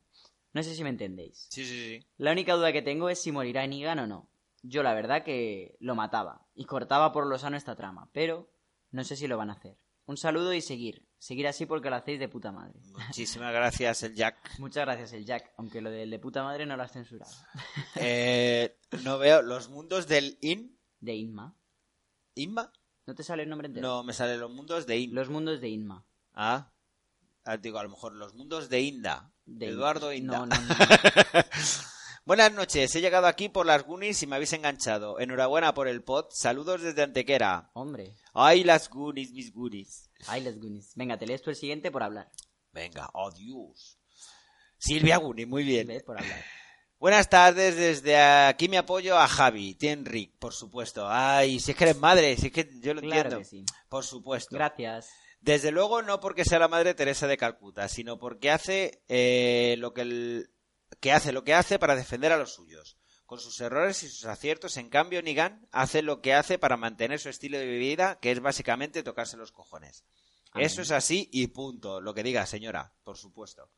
No sé si me entendéis. Sí, sí, sí. La única duda que tengo es si morirá Negan o no. Yo la verdad que lo mataba y cortaba por lo sano esta trama, pero no sé si lo van a hacer. Un saludo y seguir. Seguir así porque lo hacéis de puta madre. Muchísimas gracias, el Jack. *laughs* Muchas gracias, el Jack, aunque lo del de puta madre no lo has censurado. Eh, no veo los mundos del In. De Inma. ¿Inma? ¿No te sale el nombre entero? No, me salen los mundos de In. Los mundos de Inma. Ah. Ah, digo, a lo mejor los mundos de Inda. De Eduardo Inda. No, no, no. *laughs* Buenas noches, he llegado aquí por las Goonies y me habéis enganchado. Enhorabuena por el pod. Saludos desde Antequera. Hombre. Ay, las Goonies, mis Goonies. Ay, les Goonies. Venga, te lees tú el siguiente por hablar. Venga, adiós. Silvia Goonies, muy bien. Por hablar. Buenas tardes, desde aquí me apoyo a Javi, Rick, por supuesto. Ay, si es que eres madre, si es que yo lo Claro entiendo. sí. Por supuesto. Gracias. Desde luego no porque sea la madre Teresa de Calcuta, sino porque hace eh, lo que el- que hace lo que hace para defender a los suyos. Con sus errores y sus aciertos, en cambio, Nigan hace lo que hace para mantener su estilo de vida, que es básicamente tocarse los cojones. Amén. Eso es así y punto. Lo que diga, señora, por supuesto.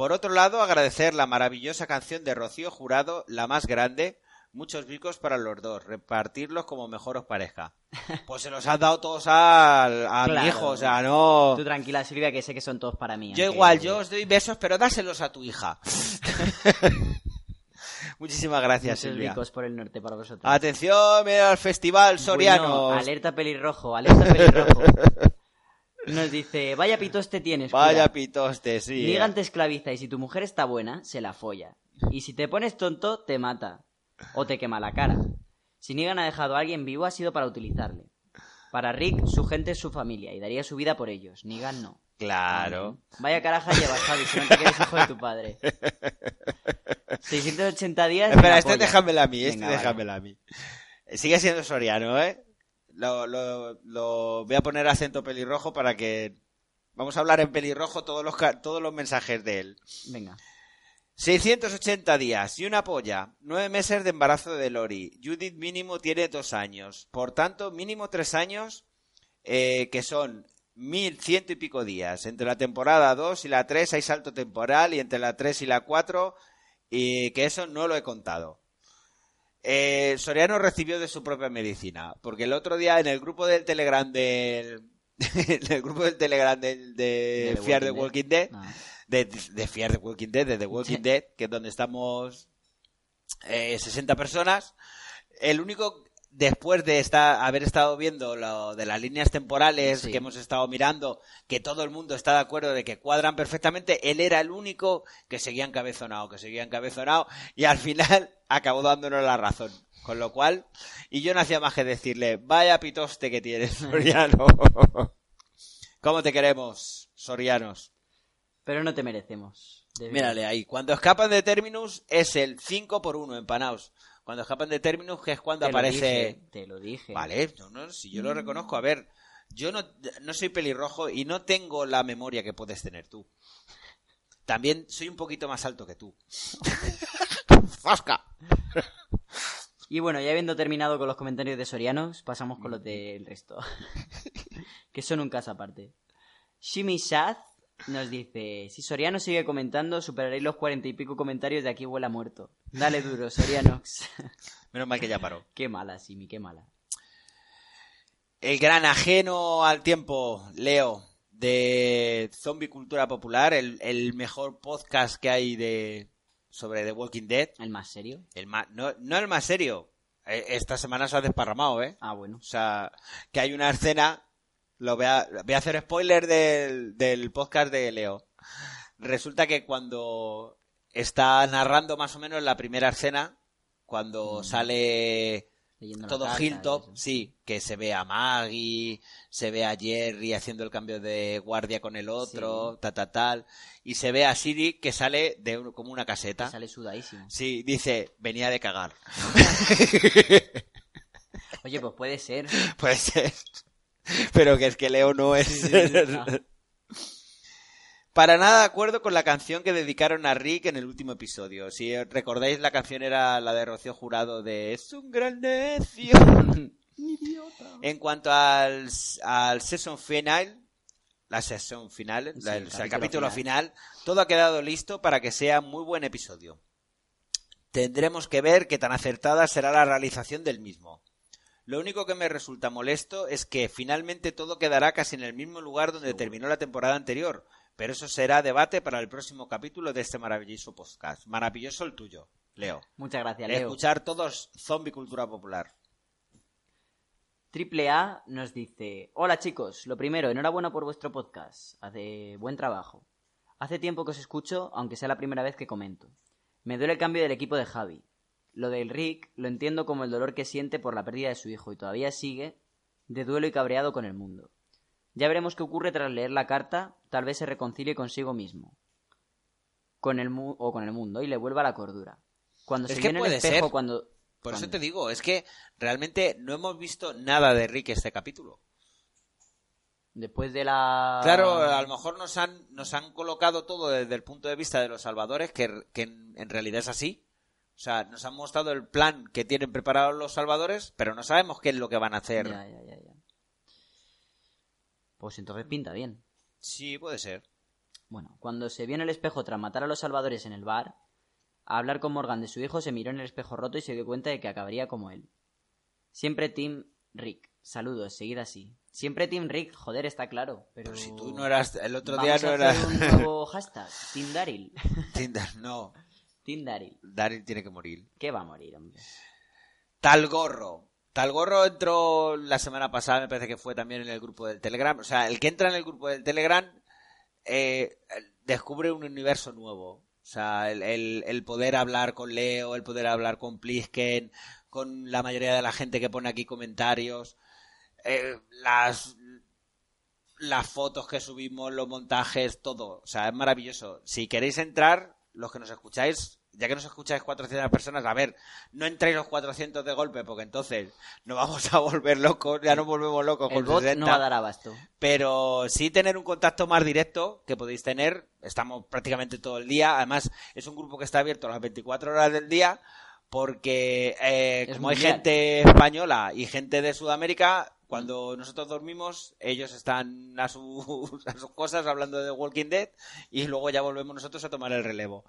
Por otro lado, agradecer la maravillosa canción de Rocío Jurado, la más grande. Muchos bicos para los dos, repartirlos como mejor os parezca. *laughs* Pues se los has dado todos al, a mi Claro. hijo, o sea, no. Tú tranquila, Silvia, que sé que son todos para mí. Yo aunque- igual, yo os doy besos, pero dáselos a tu hija. *laughs* Muchísimas gracias, Muchos Silvia. ricos por el norte para vosotros. Atención, mira al festival Soriano. Bueno, alerta pelirrojo, alerta pelirrojo. *laughs* Nos dice, vaya pitoste tienes. Vaya pitoste, sí. Nigan te esclaviza y si tu mujer está buena, se la folla. Y si te pones tonto, te mata. O te quema la cara. Si Negan ha dejado a alguien vivo, ha sido para utilizarle. Para Rick, su gente es su familia y daría su vida por ellos. Negan no. Claro. Vaya caraja llevas, Javi, si no te quieres hijo de tu padre. *laughs* 680 días. Espera, este déjamela a mí, este Venga, vale. déjamela a mí. Sigue siendo Soriano, ¿eh? Lo, lo, lo voy a poner acento pelirrojo para que... Vamos a hablar en pelirrojo todos los, todos los mensajes de él. Venga. 680 días y una polla. Nueve meses de embarazo de Lori. Judith mínimo tiene dos años. Por tanto, mínimo tres años, eh, que son mil ciento y pico días. Entre la temporada 2 y la 3 hay salto temporal y entre la 3 y la 4, y que eso no lo he contado. Eh, Soriano recibió de su propia medicina, porque el otro día en el grupo del Telegram del... *laughs* en el grupo del Telegram del, de, De Fear the Walking Walking Dead, Ah. de, de Fear the Walking Dead, de The Walking Sí. Dead, que es donde estamos eh, 60 personas. El único, después de estar, haber estado viendo lo de las líneas temporales Sí. que hemos estado mirando, que todo el mundo está de acuerdo de que cuadran perfectamente, él era el único que seguía encabezonado, que seguía encabezonado, y al final *laughs* acabó dándonos la razón. Con lo cual, y yo no hacía más que decirle, vaya pitoste que tienes, *laughs* Soriano. ¿Cómo te queremos, Sorianos? Pero no te merecemos. Mírale ahí. Cuando escapan de Terminus es el 5 por 1 empanaos. Cuando escapan de Terminus, que es cuando Te lo aparece. dije, te lo dije. Vale, no, no, si yo lo reconozco. A ver, yo no, no soy pelirrojo y no tengo la memoria que puedes tener tú. También soy un poquito más alto que tú. *laughs* ¡Fasca! Y bueno, ya habiendo terminado con los comentarios de Sorianos, pasamos con los del resto. *laughs* que son un caso aparte. Shimi Shaz nos dice: Si Soriano sigue comentando, superaréis los cuarenta y pico comentarios de aquí huele a muerto. Dale duro, Sorianox. *laughs* Menos mal que ya paró. qué mala, Shimi, qué mala. El gran ajeno al tiempo, Leo, de Zombie Cultura Popular, el, el mejor podcast que hay de sobre The Walking Dead. ¿El más serio? El más, no, no el más serio. Eh, Esta semana se ha desparramado, ¿eh? Ah, bueno. O sea, que hay una escena. Lo voy a, voy a hacer spoiler del, del podcast de Leo. Resulta que cuando está narrando más o menos la primera escena, cuando sale Leyendo la todo carta Hilltop, sí, que se ve a Maggie, se ve a Jerry haciendo el cambio de guardia con el otro, ta ta tal, y se ve a Siri que sale de un- como una caseta. Sale sudadísimo. Sí, dice, venía de cagar. *laughs* Oye, pues puede ser. *laughs* Puede ser. *laughs* Pero que es que Leo no es. Sí. Para nada de acuerdo con la canción que dedicaron a Rick en el último episodio. Si recordáis, la canción era la de Rocío Jurado de Es un gran necio. *laughs* en cuanto al, al season final, la sesión final, Sí, la- el o sea, el capítulo capítulo final, todo ha quedado listo para que sea muy buen episodio. Tendremos que ver qué tan acertada será la realización del mismo. Lo único que me resulta molesto es que finalmente todo quedará casi en el mismo lugar donde terminó la temporada anterior, pero eso será debate para el próximo capítulo de este maravilloso podcast. Maravilloso el tuyo, Leo. Muchas gracias, Leo. escuchar todos zombie cultura popular. Triple A nos dice: Hola chicos, lo primero, enhorabuena por vuestro podcast. Hace buen trabajo. Hace tiempo que os escucho, aunque sea la primera vez que comento. Me duele el cambio del equipo de Javi. Lo del Rick lo entiendo como el dolor que siente por la pérdida de su hijo y todavía sigue de duelo y cabreado con el mundo. Ya veremos qué ocurre tras leer la carta, tal vez se reconcilie consigo mismo. Con el mu- o con el mundo y le vuelva la cordura. Cuando Es se que el espejo, ser. cuando Por eso te digo, es que realmente no hemos visto nada de Rick este capítulo. después de la Claro, a lo mejor nos han, nos han colocado todo desde el punto de vista de los salvadores, que, que en, en realidad es así. O sea, nos han mostrado el plan que tienen preparado los salvadores, pero no sabemos qué es lo que van a hacer. Ya, ya, ya, ya. Pues entonces pinta bien. Sí, puede ser. Bueno, cuando se vio en el espejo tras matar a los salvadores en el bar, a hablar con Morgan de su hijo, se miró en el espejo roto y se dio cuenta de que acabaría como él. Siempre Team Rick. Saludos, seguid así. Siempre Team Rick, joder, está claro. Pero, Pero si tú no eras, el otro Vamos día no a eras un nuevo hashtag, Team Daryl. *laughs* Tinder, no. Team Daryl. Daryl tiene que morir. ¿Qué va a morir, hombre? Tal gorro. Tal gorro entró la semana pasada, me parece que fue también en el grupo del Telegram. O sea, el que entra en el grupo del Telegram eh, descubre un universo nuevo. O sea, el, el- el poder hablar con Leo, el poder hablar con Plisken, con la mayoría de la gente que pone aquí comentarios, eh, las, las fotos que subimos, los montajes, todo. O sea, es maravilloso. Si queréis entrar, los que nos escucháis, ya que nos escucháis 400 personas, a ver, no entréis los 400 de golpe, porque entonces nos vamos a volver locos, ya nos volvemos locos El con bot 60. no va a dar abasto. Pero sí tener un contacto más directo que podéis tener. Estamos prácticamente todo el día. Además, es un grupo que está abierto las 24 horas del día porque eh, como hay gente española y gente de Sudamérica, cuando nosotros dormimos, ellos están a sus, *laughs* a sus cosas hablando de Walking Dead y luego ya volvemos nosotros a tomar el relevo.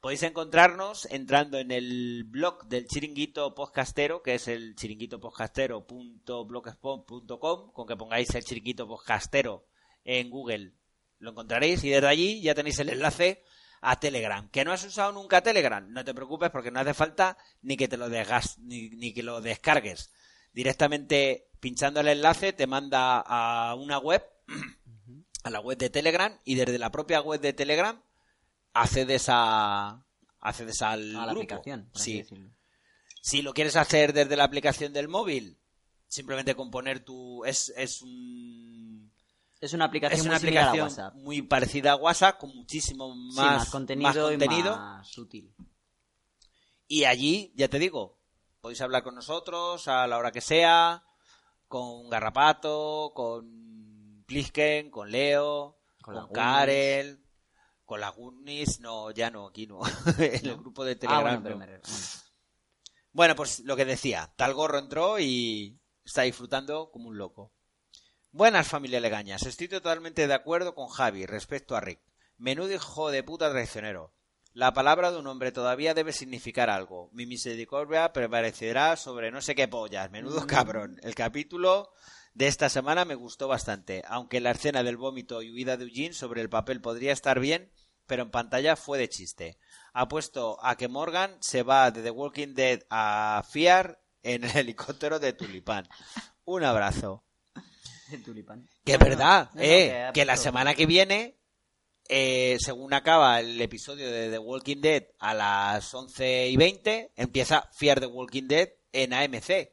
Podéis encontrarnos entrando en el blog del chiringuito podcastero, que es el chiringuitopodcastero.blogspot.com, con que pongáis el chiringuito podcastero en Google. Lo encontraréis y desde allí ya tenéis el enlace a Telegram. ¿Que no has usado nunca Telegram? No te preocupes porque no hace falta ni que te lo desgas, ni, ni que lo descargues. Directamente pinchando el enlace te manda a una web, *clears throat* a la web de Telegram, y desde la propia web de Telegram accedes a accedes al A la grupo. aplicación, por Sí. Si lo quieres hacer desde la aplicación del móvil, simplemente con poner tu es, es un Es una aplicación es una muy a aplicación muy parecida a WhatsApp con muchísimo más, Sí, más contenido, más contenido. y más útil. Y allí, ya te digo, podéis hablar con nosotros a la hora que sea, con Garrapato, con Plisken, con Leo, Con con. Karel, con la Goonies, no, ya no, aquí no, en *laughs* el grupo de Ah, Telegram. bueno, no. me bueno. Bueno, pues lo que decía, tal gorro entró y está disfrutando como un loco. Buenas familia Legañas, estoy totalmente de acuerdo con Javi respecto a Rick. Menudo hijo de puta traicionero. La palabra de un hombre todavía debe significar algo. Mi misericordia prevalecerá sobre no sé qué pollas. Menudo cabrón. El capítulo de esta semana me gustó bastante. Aunque la escena del vómito y huida de Eugene sobre el papel podría estar bien, pero en pantalla fue de chiste. Apuesto a que Morgan se va de The Walking Dead a Fiar en el *laughs* helicóptero de Tulipán. Un abrazo. El tulipán. Que es No, verdad, no, no, eh, que la semana que viene, eh, según acaba el episodio de The Walking Dead a las 11 y 20, empieza Fear the Walking Dead en AMC.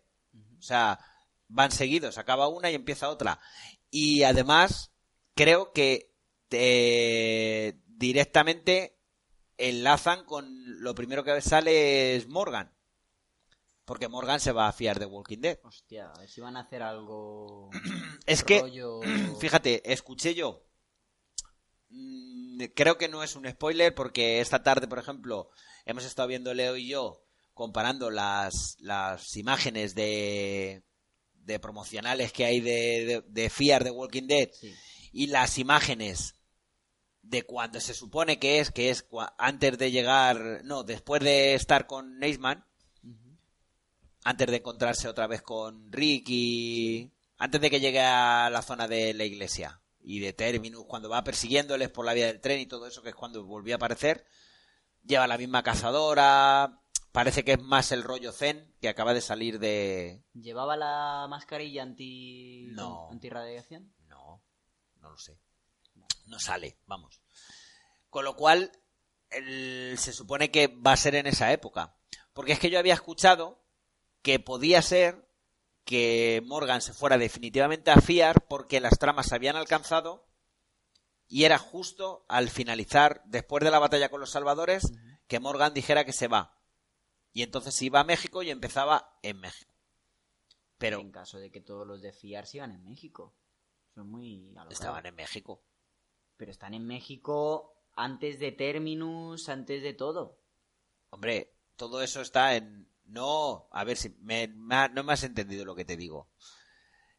O sea, van seguidos, acaba una y empieza otra. Y además, creo que eh, directamente enlazan con lo primero que sale es Morgan. Porque Morgan se va a fiar de Walking Dead. Hostia, a ver si van a hacer algo. *clears throat* Es que, *clears throat* fíjate, escuché yo. mm, Creo que no es un spoiler porque esta tarde, por ejemplo, hemos estado viendo Leo y yo comparando las, las imágenes de, de promocionales que hay de, de, de Fear de Walking Dead Sí. y las imágenes de cuando se supone que es, que es antes de llegar, no, después de estar con Neisman, antes de encontrarse otra vez con Rick y antes de que llegue a la zona de la iglesia y de Terminus, cuando va persiguiéndoles por la vía del tren y todo eso, que es cuando volvió a aparecer, lleva la misma cazadora, parece que es más el rollo Zen que acaba de salir de... ¿Llevaba la mascarilla anti. No. antirradiación? No, no lo sé. No sale, vamos. Con lo cual, el- se supone que va a ser en esa época. Porque es que yo había escuchado que podía ser que Morgan se fuera definitivamente a fiar porque las tramas se habían alcanzado y era justo al finalizar, después de la batalla con los salvadores, que Morgan dijera que se va. Y entonces iba a México y empezaba en México. Pero En caso de que todos los de fiar sigan en México. Son muy. alocados. estaban en México. Pero están en México antes de Terminus, antes de todo. Hombre, todo eso está en... No, a ver si me, no me has entendido lo que te digo.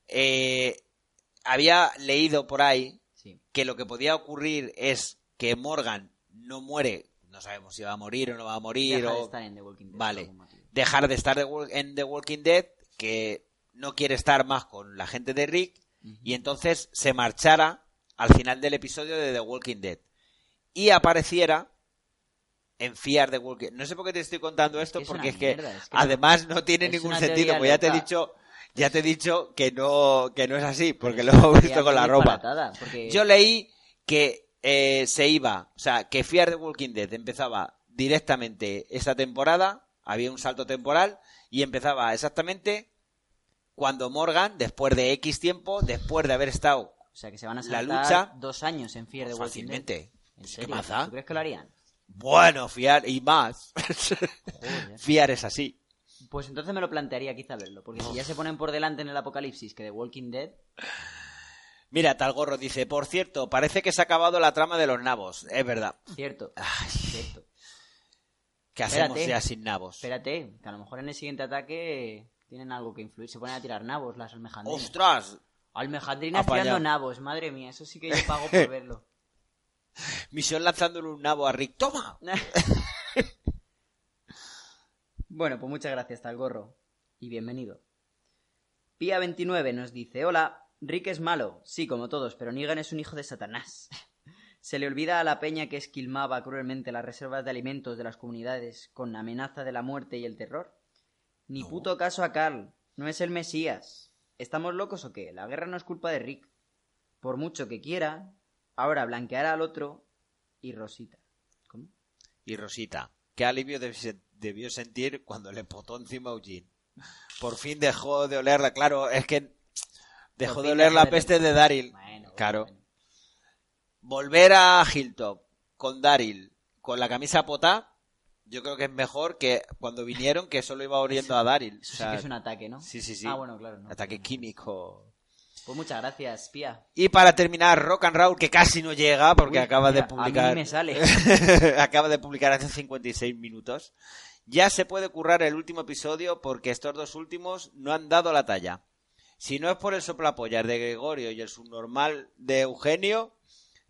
Eh, había leído por ahí Sí. que lo que podía ocurrir es que Morgan no muere, no sabemos si va a morir o no va a morir, Deja de o estar en The Walking Dead. Vale. dejar de estar de en The Walking Dead, que no quiere estar más con la gente de Rick, y entonces se marchara al final del episodio de The Walking Dead y apareciera en Fear the Walking No sé por qué te estoy contando esto, que es porque es que mierda, es que no. además no, tiene ningún sentido, pues ya te he dicho, ya te he dicho que no, que no es así, porque lo una visto con la ropa. porque- Yo leí que eh, se iba, o sea, que Fear the Walking Dead empezaba directamente esa temporada, había un salto temporal, y empezaba exactamente cuando Morgan, después de X tiempo, después de haber estado O sea, que se van a La saltar lucha- dos años en Fear the Walking Dead. fácilmente. ¿En Pues, ¿Qué serio? más da? ¿Tú crees que lo harían? Bueno, fiar y más. Joder. fiar es así. Pues entonces me lo plantearía quizá verlo, porque si ya se ponen por delante en el apocalipsis que The Walking Dead, Mira, tal gorro dice, por cierto, parece que se ha acabado la trama de los nabos. Es verdad. cierto, Ay, cierto. ¿Qué hacemos Espérate. ya sin nabos? Espérate, que a lo mejor en el siguiente ataque tienen algo que influir, se ponen a tirar nabos las almejandrinas. ¡Ostras! Almejandrinas Apañado. tirando nabos, madre mía, eso sí que yo pago por *laughs* verlo. Misión lanzándole un nabo a Rick. ¡Toma! *laughs* bueno, pues muchas gracias, tal gorro. Y bienvenido. Pía29 nos dice: Hola, Rick es malo, sí, como todos, pero Negan es un hijo de Satanás. *laughs* Se le olvida a la peña que esquilmaba cruelmente las reservas de alimentos de las comunidades con amenaza de la muerte y el terror. Ni No. puto caso a Carl, no es el Mesías. ¿Estamos locos o qué? La guerra no es culpa de Rick. Por mucho que quiera, ahora blanqueará al otro y Rosita. ¿Cómo? Y Rosita. Qué alivio debió sentir cuando le potó encima a Eugene. Por fin dejó de olerla. Claro, es que dejó de oler la peste de Daryl. Bueno, Claro. bueno. Volver a Hilltop con Daryl con la camisa potá, yo creo que es mejor que cuando vinieron que solo iba oliendo a Daryl. Eso O sea, sí que es un ataque, ¿no? Sí, sí, sí. Ah, bueno, claro. no. Ataque químico. Pues muchas gracias, Pía. Y para terminar, Rock and Roll, que casi no llega porque Uy, acaba de publicar. A mí me sale. *laughs* acaba de publicar hace 56 minutos. Ya se puede currar el último episodio porque estos dos últimos no han dado la talla. Si no es por el soplapollas de Gregorio y el subnormal de Eugenio,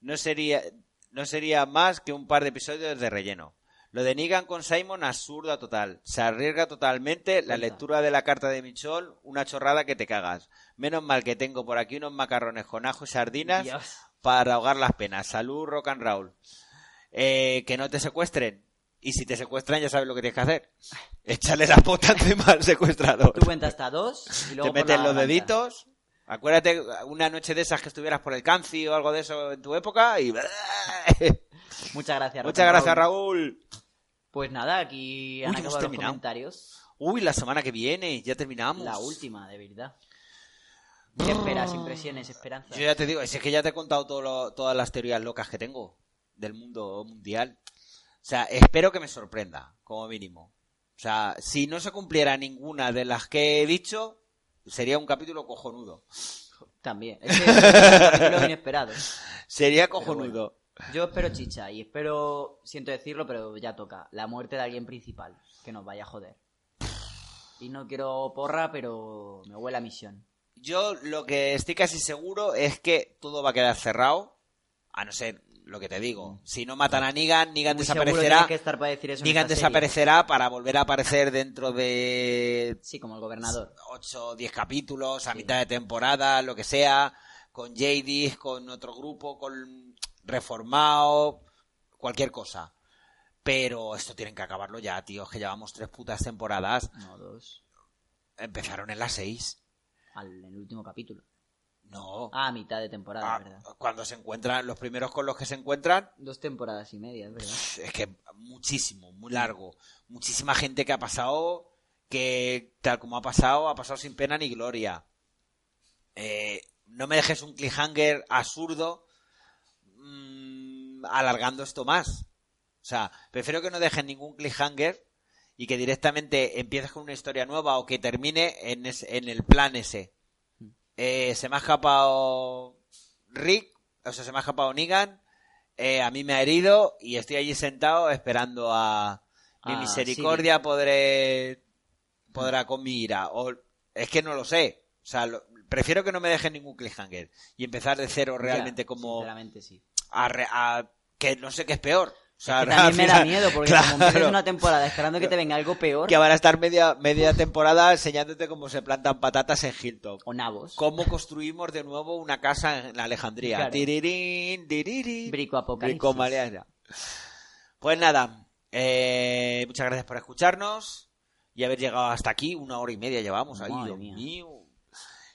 no sería, no sería más que un par de episodios de relleno. Lo de Negan con Simon, absurda total. Se arriesga totalmente la lectura de la carta de Michol, una chorrada que te cagas. Menos mal que tengo por aquí unos macarrones con ajo y sardinas Dios. para ahogar las penas. Salud, rock and roll. Eh, que no te secuestren. Y si te secuestran, ya sabes lo que tienes que hacer. Échale la pota encima al secuestrador. Tú cuentas hasta dos y luego Te metes los deditos. Acuérdate una noche de esas que estuvieras por el canci o algo de eso en tu época y... Muchas gracias, Muchas gracias. Raúl. Pues nada, aquí han Uy, acabado los comentarios. Uy, la semana que viene, ya terminamos. La última, de verdad. ¿Qué esperas? Impresiones, esperanzas. Yo ya te digo, es que ya te he contado todo lo- todas las teorías locas que tengo del mundo mundial. O sea, espero que me sorprenda, como mínimo. O sea, si no se cumpliera ninguna de las que he dicho, sería un capítulo cojonudo. También. Es que es un capítulo inesperado. Sería cojonudo. Yo espero chicha y espero, siento decirlo, pero ya toca, la muerte de alguien principal, que nos vaya a joder. Y no quiero porra, pero me huele a misión. Yo lo que estoy casi seguro es que todo va a quedar cerrado, a no ser lo que te digo. Si no matan a Negan, Negan Muy desaparecerá. que estar para decir eso en Negan esta serie. desaparecerá para volver a aparecer dentro de Sí, como el gobernador. 8 o 10 capítulos, a Sí. mitad de temporada, lo que sea, con JD, con otro grupo, con reformado, cualquier cosa. Pero esto tienen que acabarlo ya, tío, es que llevamos tres putas temporadas. No, dos. Empezaron en las seis. Al, en el último capítulo. No. Ah, a mitad de temporada, Ah, verdad. cuando se encuentran, los primeros con los que se encuentran, Dos temporadas y media, es verdad. es que muchísimo, muy largo. Muchísima gente que ha pasado, que tal como ha pasado, ha pasado sin pena ni gloria. Eh, no me dejes un cliffhanger absurdo mm, alargando esto más. O sea, prefiero que no dejen ningún cliffhanger y que directamente empieces con una historia nueva o que termine en, es- en el plan ese. Eh, se me ha escapado Rick, o sea, se me ha escapado Negan, eh, a mí me ha herido y estoy allí sentado esperando a mi Ah, misericordia podré podrá con mi ira. O es que no lo sé. O sea lo- prefiero que no me dejen ningún cliffhanger y empezar de cero realmente Ya, como Sinceramente, sí. a, a- que no sé qué es peor sea Es que también *laughs* me da miedo, porque claro, como una temporada esperando que te venga algo peor, que van a estar media media temporada enseñándote cómo se plantan patatas en Hilltop o nabos, cómo construimos de nuevo una casa en Alejandría Claro. Tirirín, tirirín. brico apocalipsis. Bricomanía. Pues nada, Eh, muchas gracias por escucharnos y haber llegado hasta aquí. Una hora y media llevamos ahí, Dios mía. mío.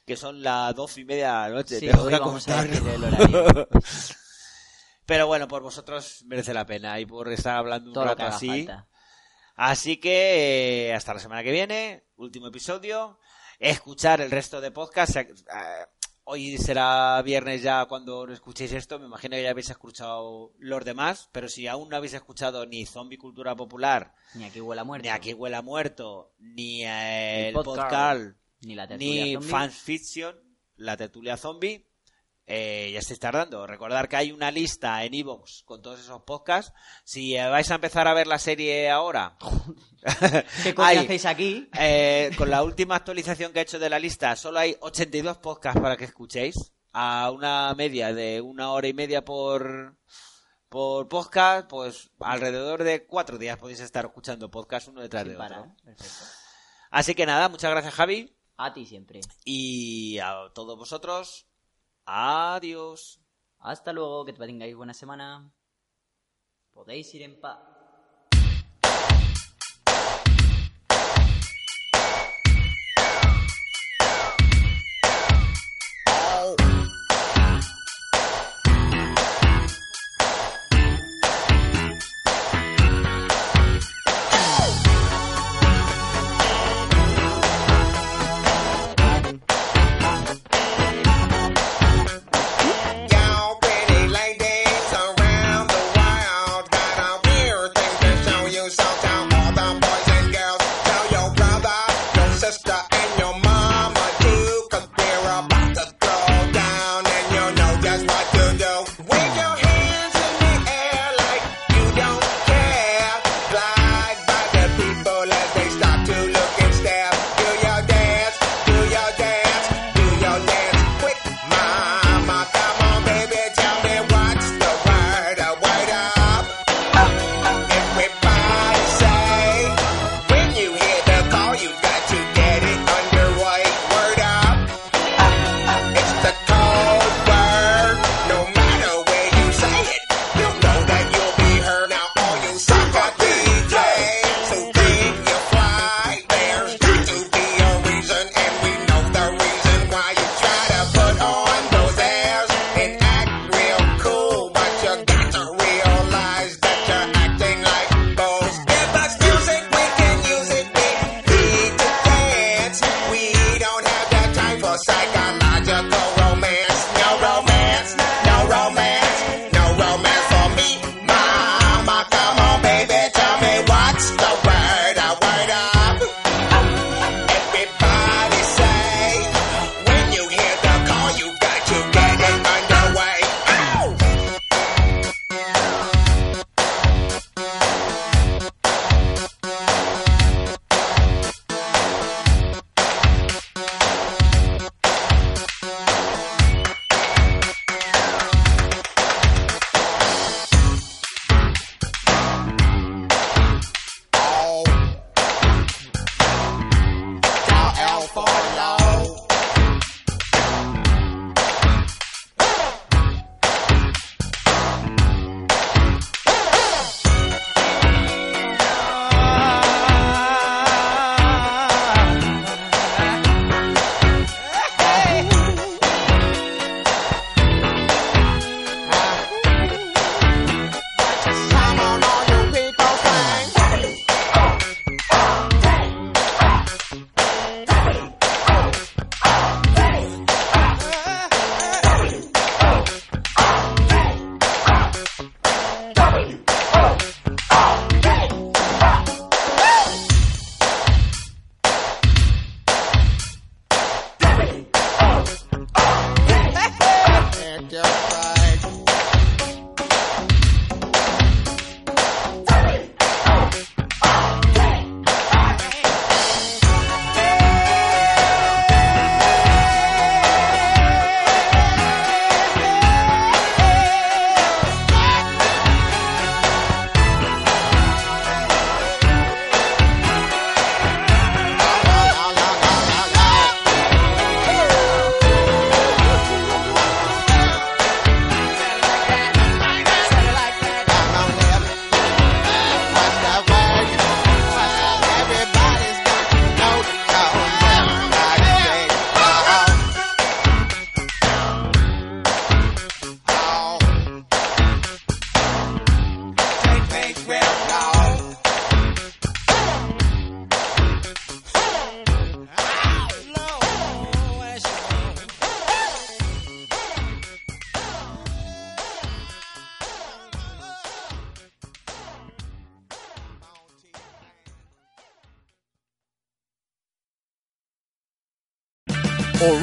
Que son las doce y media de la noche. Sí, vamos a acostarme. *laughs* el. Pero bueno, por vosotros merece la pena y por estar hablando un Todo rato así. falta. Así que eh, hasta la semana que viene, último episodio. Escuchar el resto de podcasts. eh, hoy será viernes ya cuando escuchéis esto. Me imagino que ya habéis escuchado los demás. Pero si aún no habéis escuchado ni Zombie Cultura Popular, Ni aquí huele a muerto. ni Aquí Huela Muerto, ni eh, el, podcast, podcast, Ni la ni. Fan Fiction, la tertulia zombie, eh, ya estáis tardando. Recordar que hay una lista en Evox con todos esos podcasts. Si eh, vais a empezar a ver la serie ahora, *laughs* ¿Qué coño hay, hacéis aquí? eh, con la última actualización que he hecho de la lista, solo hay 82 podcasts para que escuchéis. A una media de una hora y media por, por podcast, pues alrededor de cuatro días podéis estar escuchando podcast uno detrás Sin de parar. otro. Perfecto. Así que nada, muchas gracias Javi. A ti siempre. Y a todos vosotros, adiós. Hasta luego, que tengáis buena semana. Podéis ir en paz.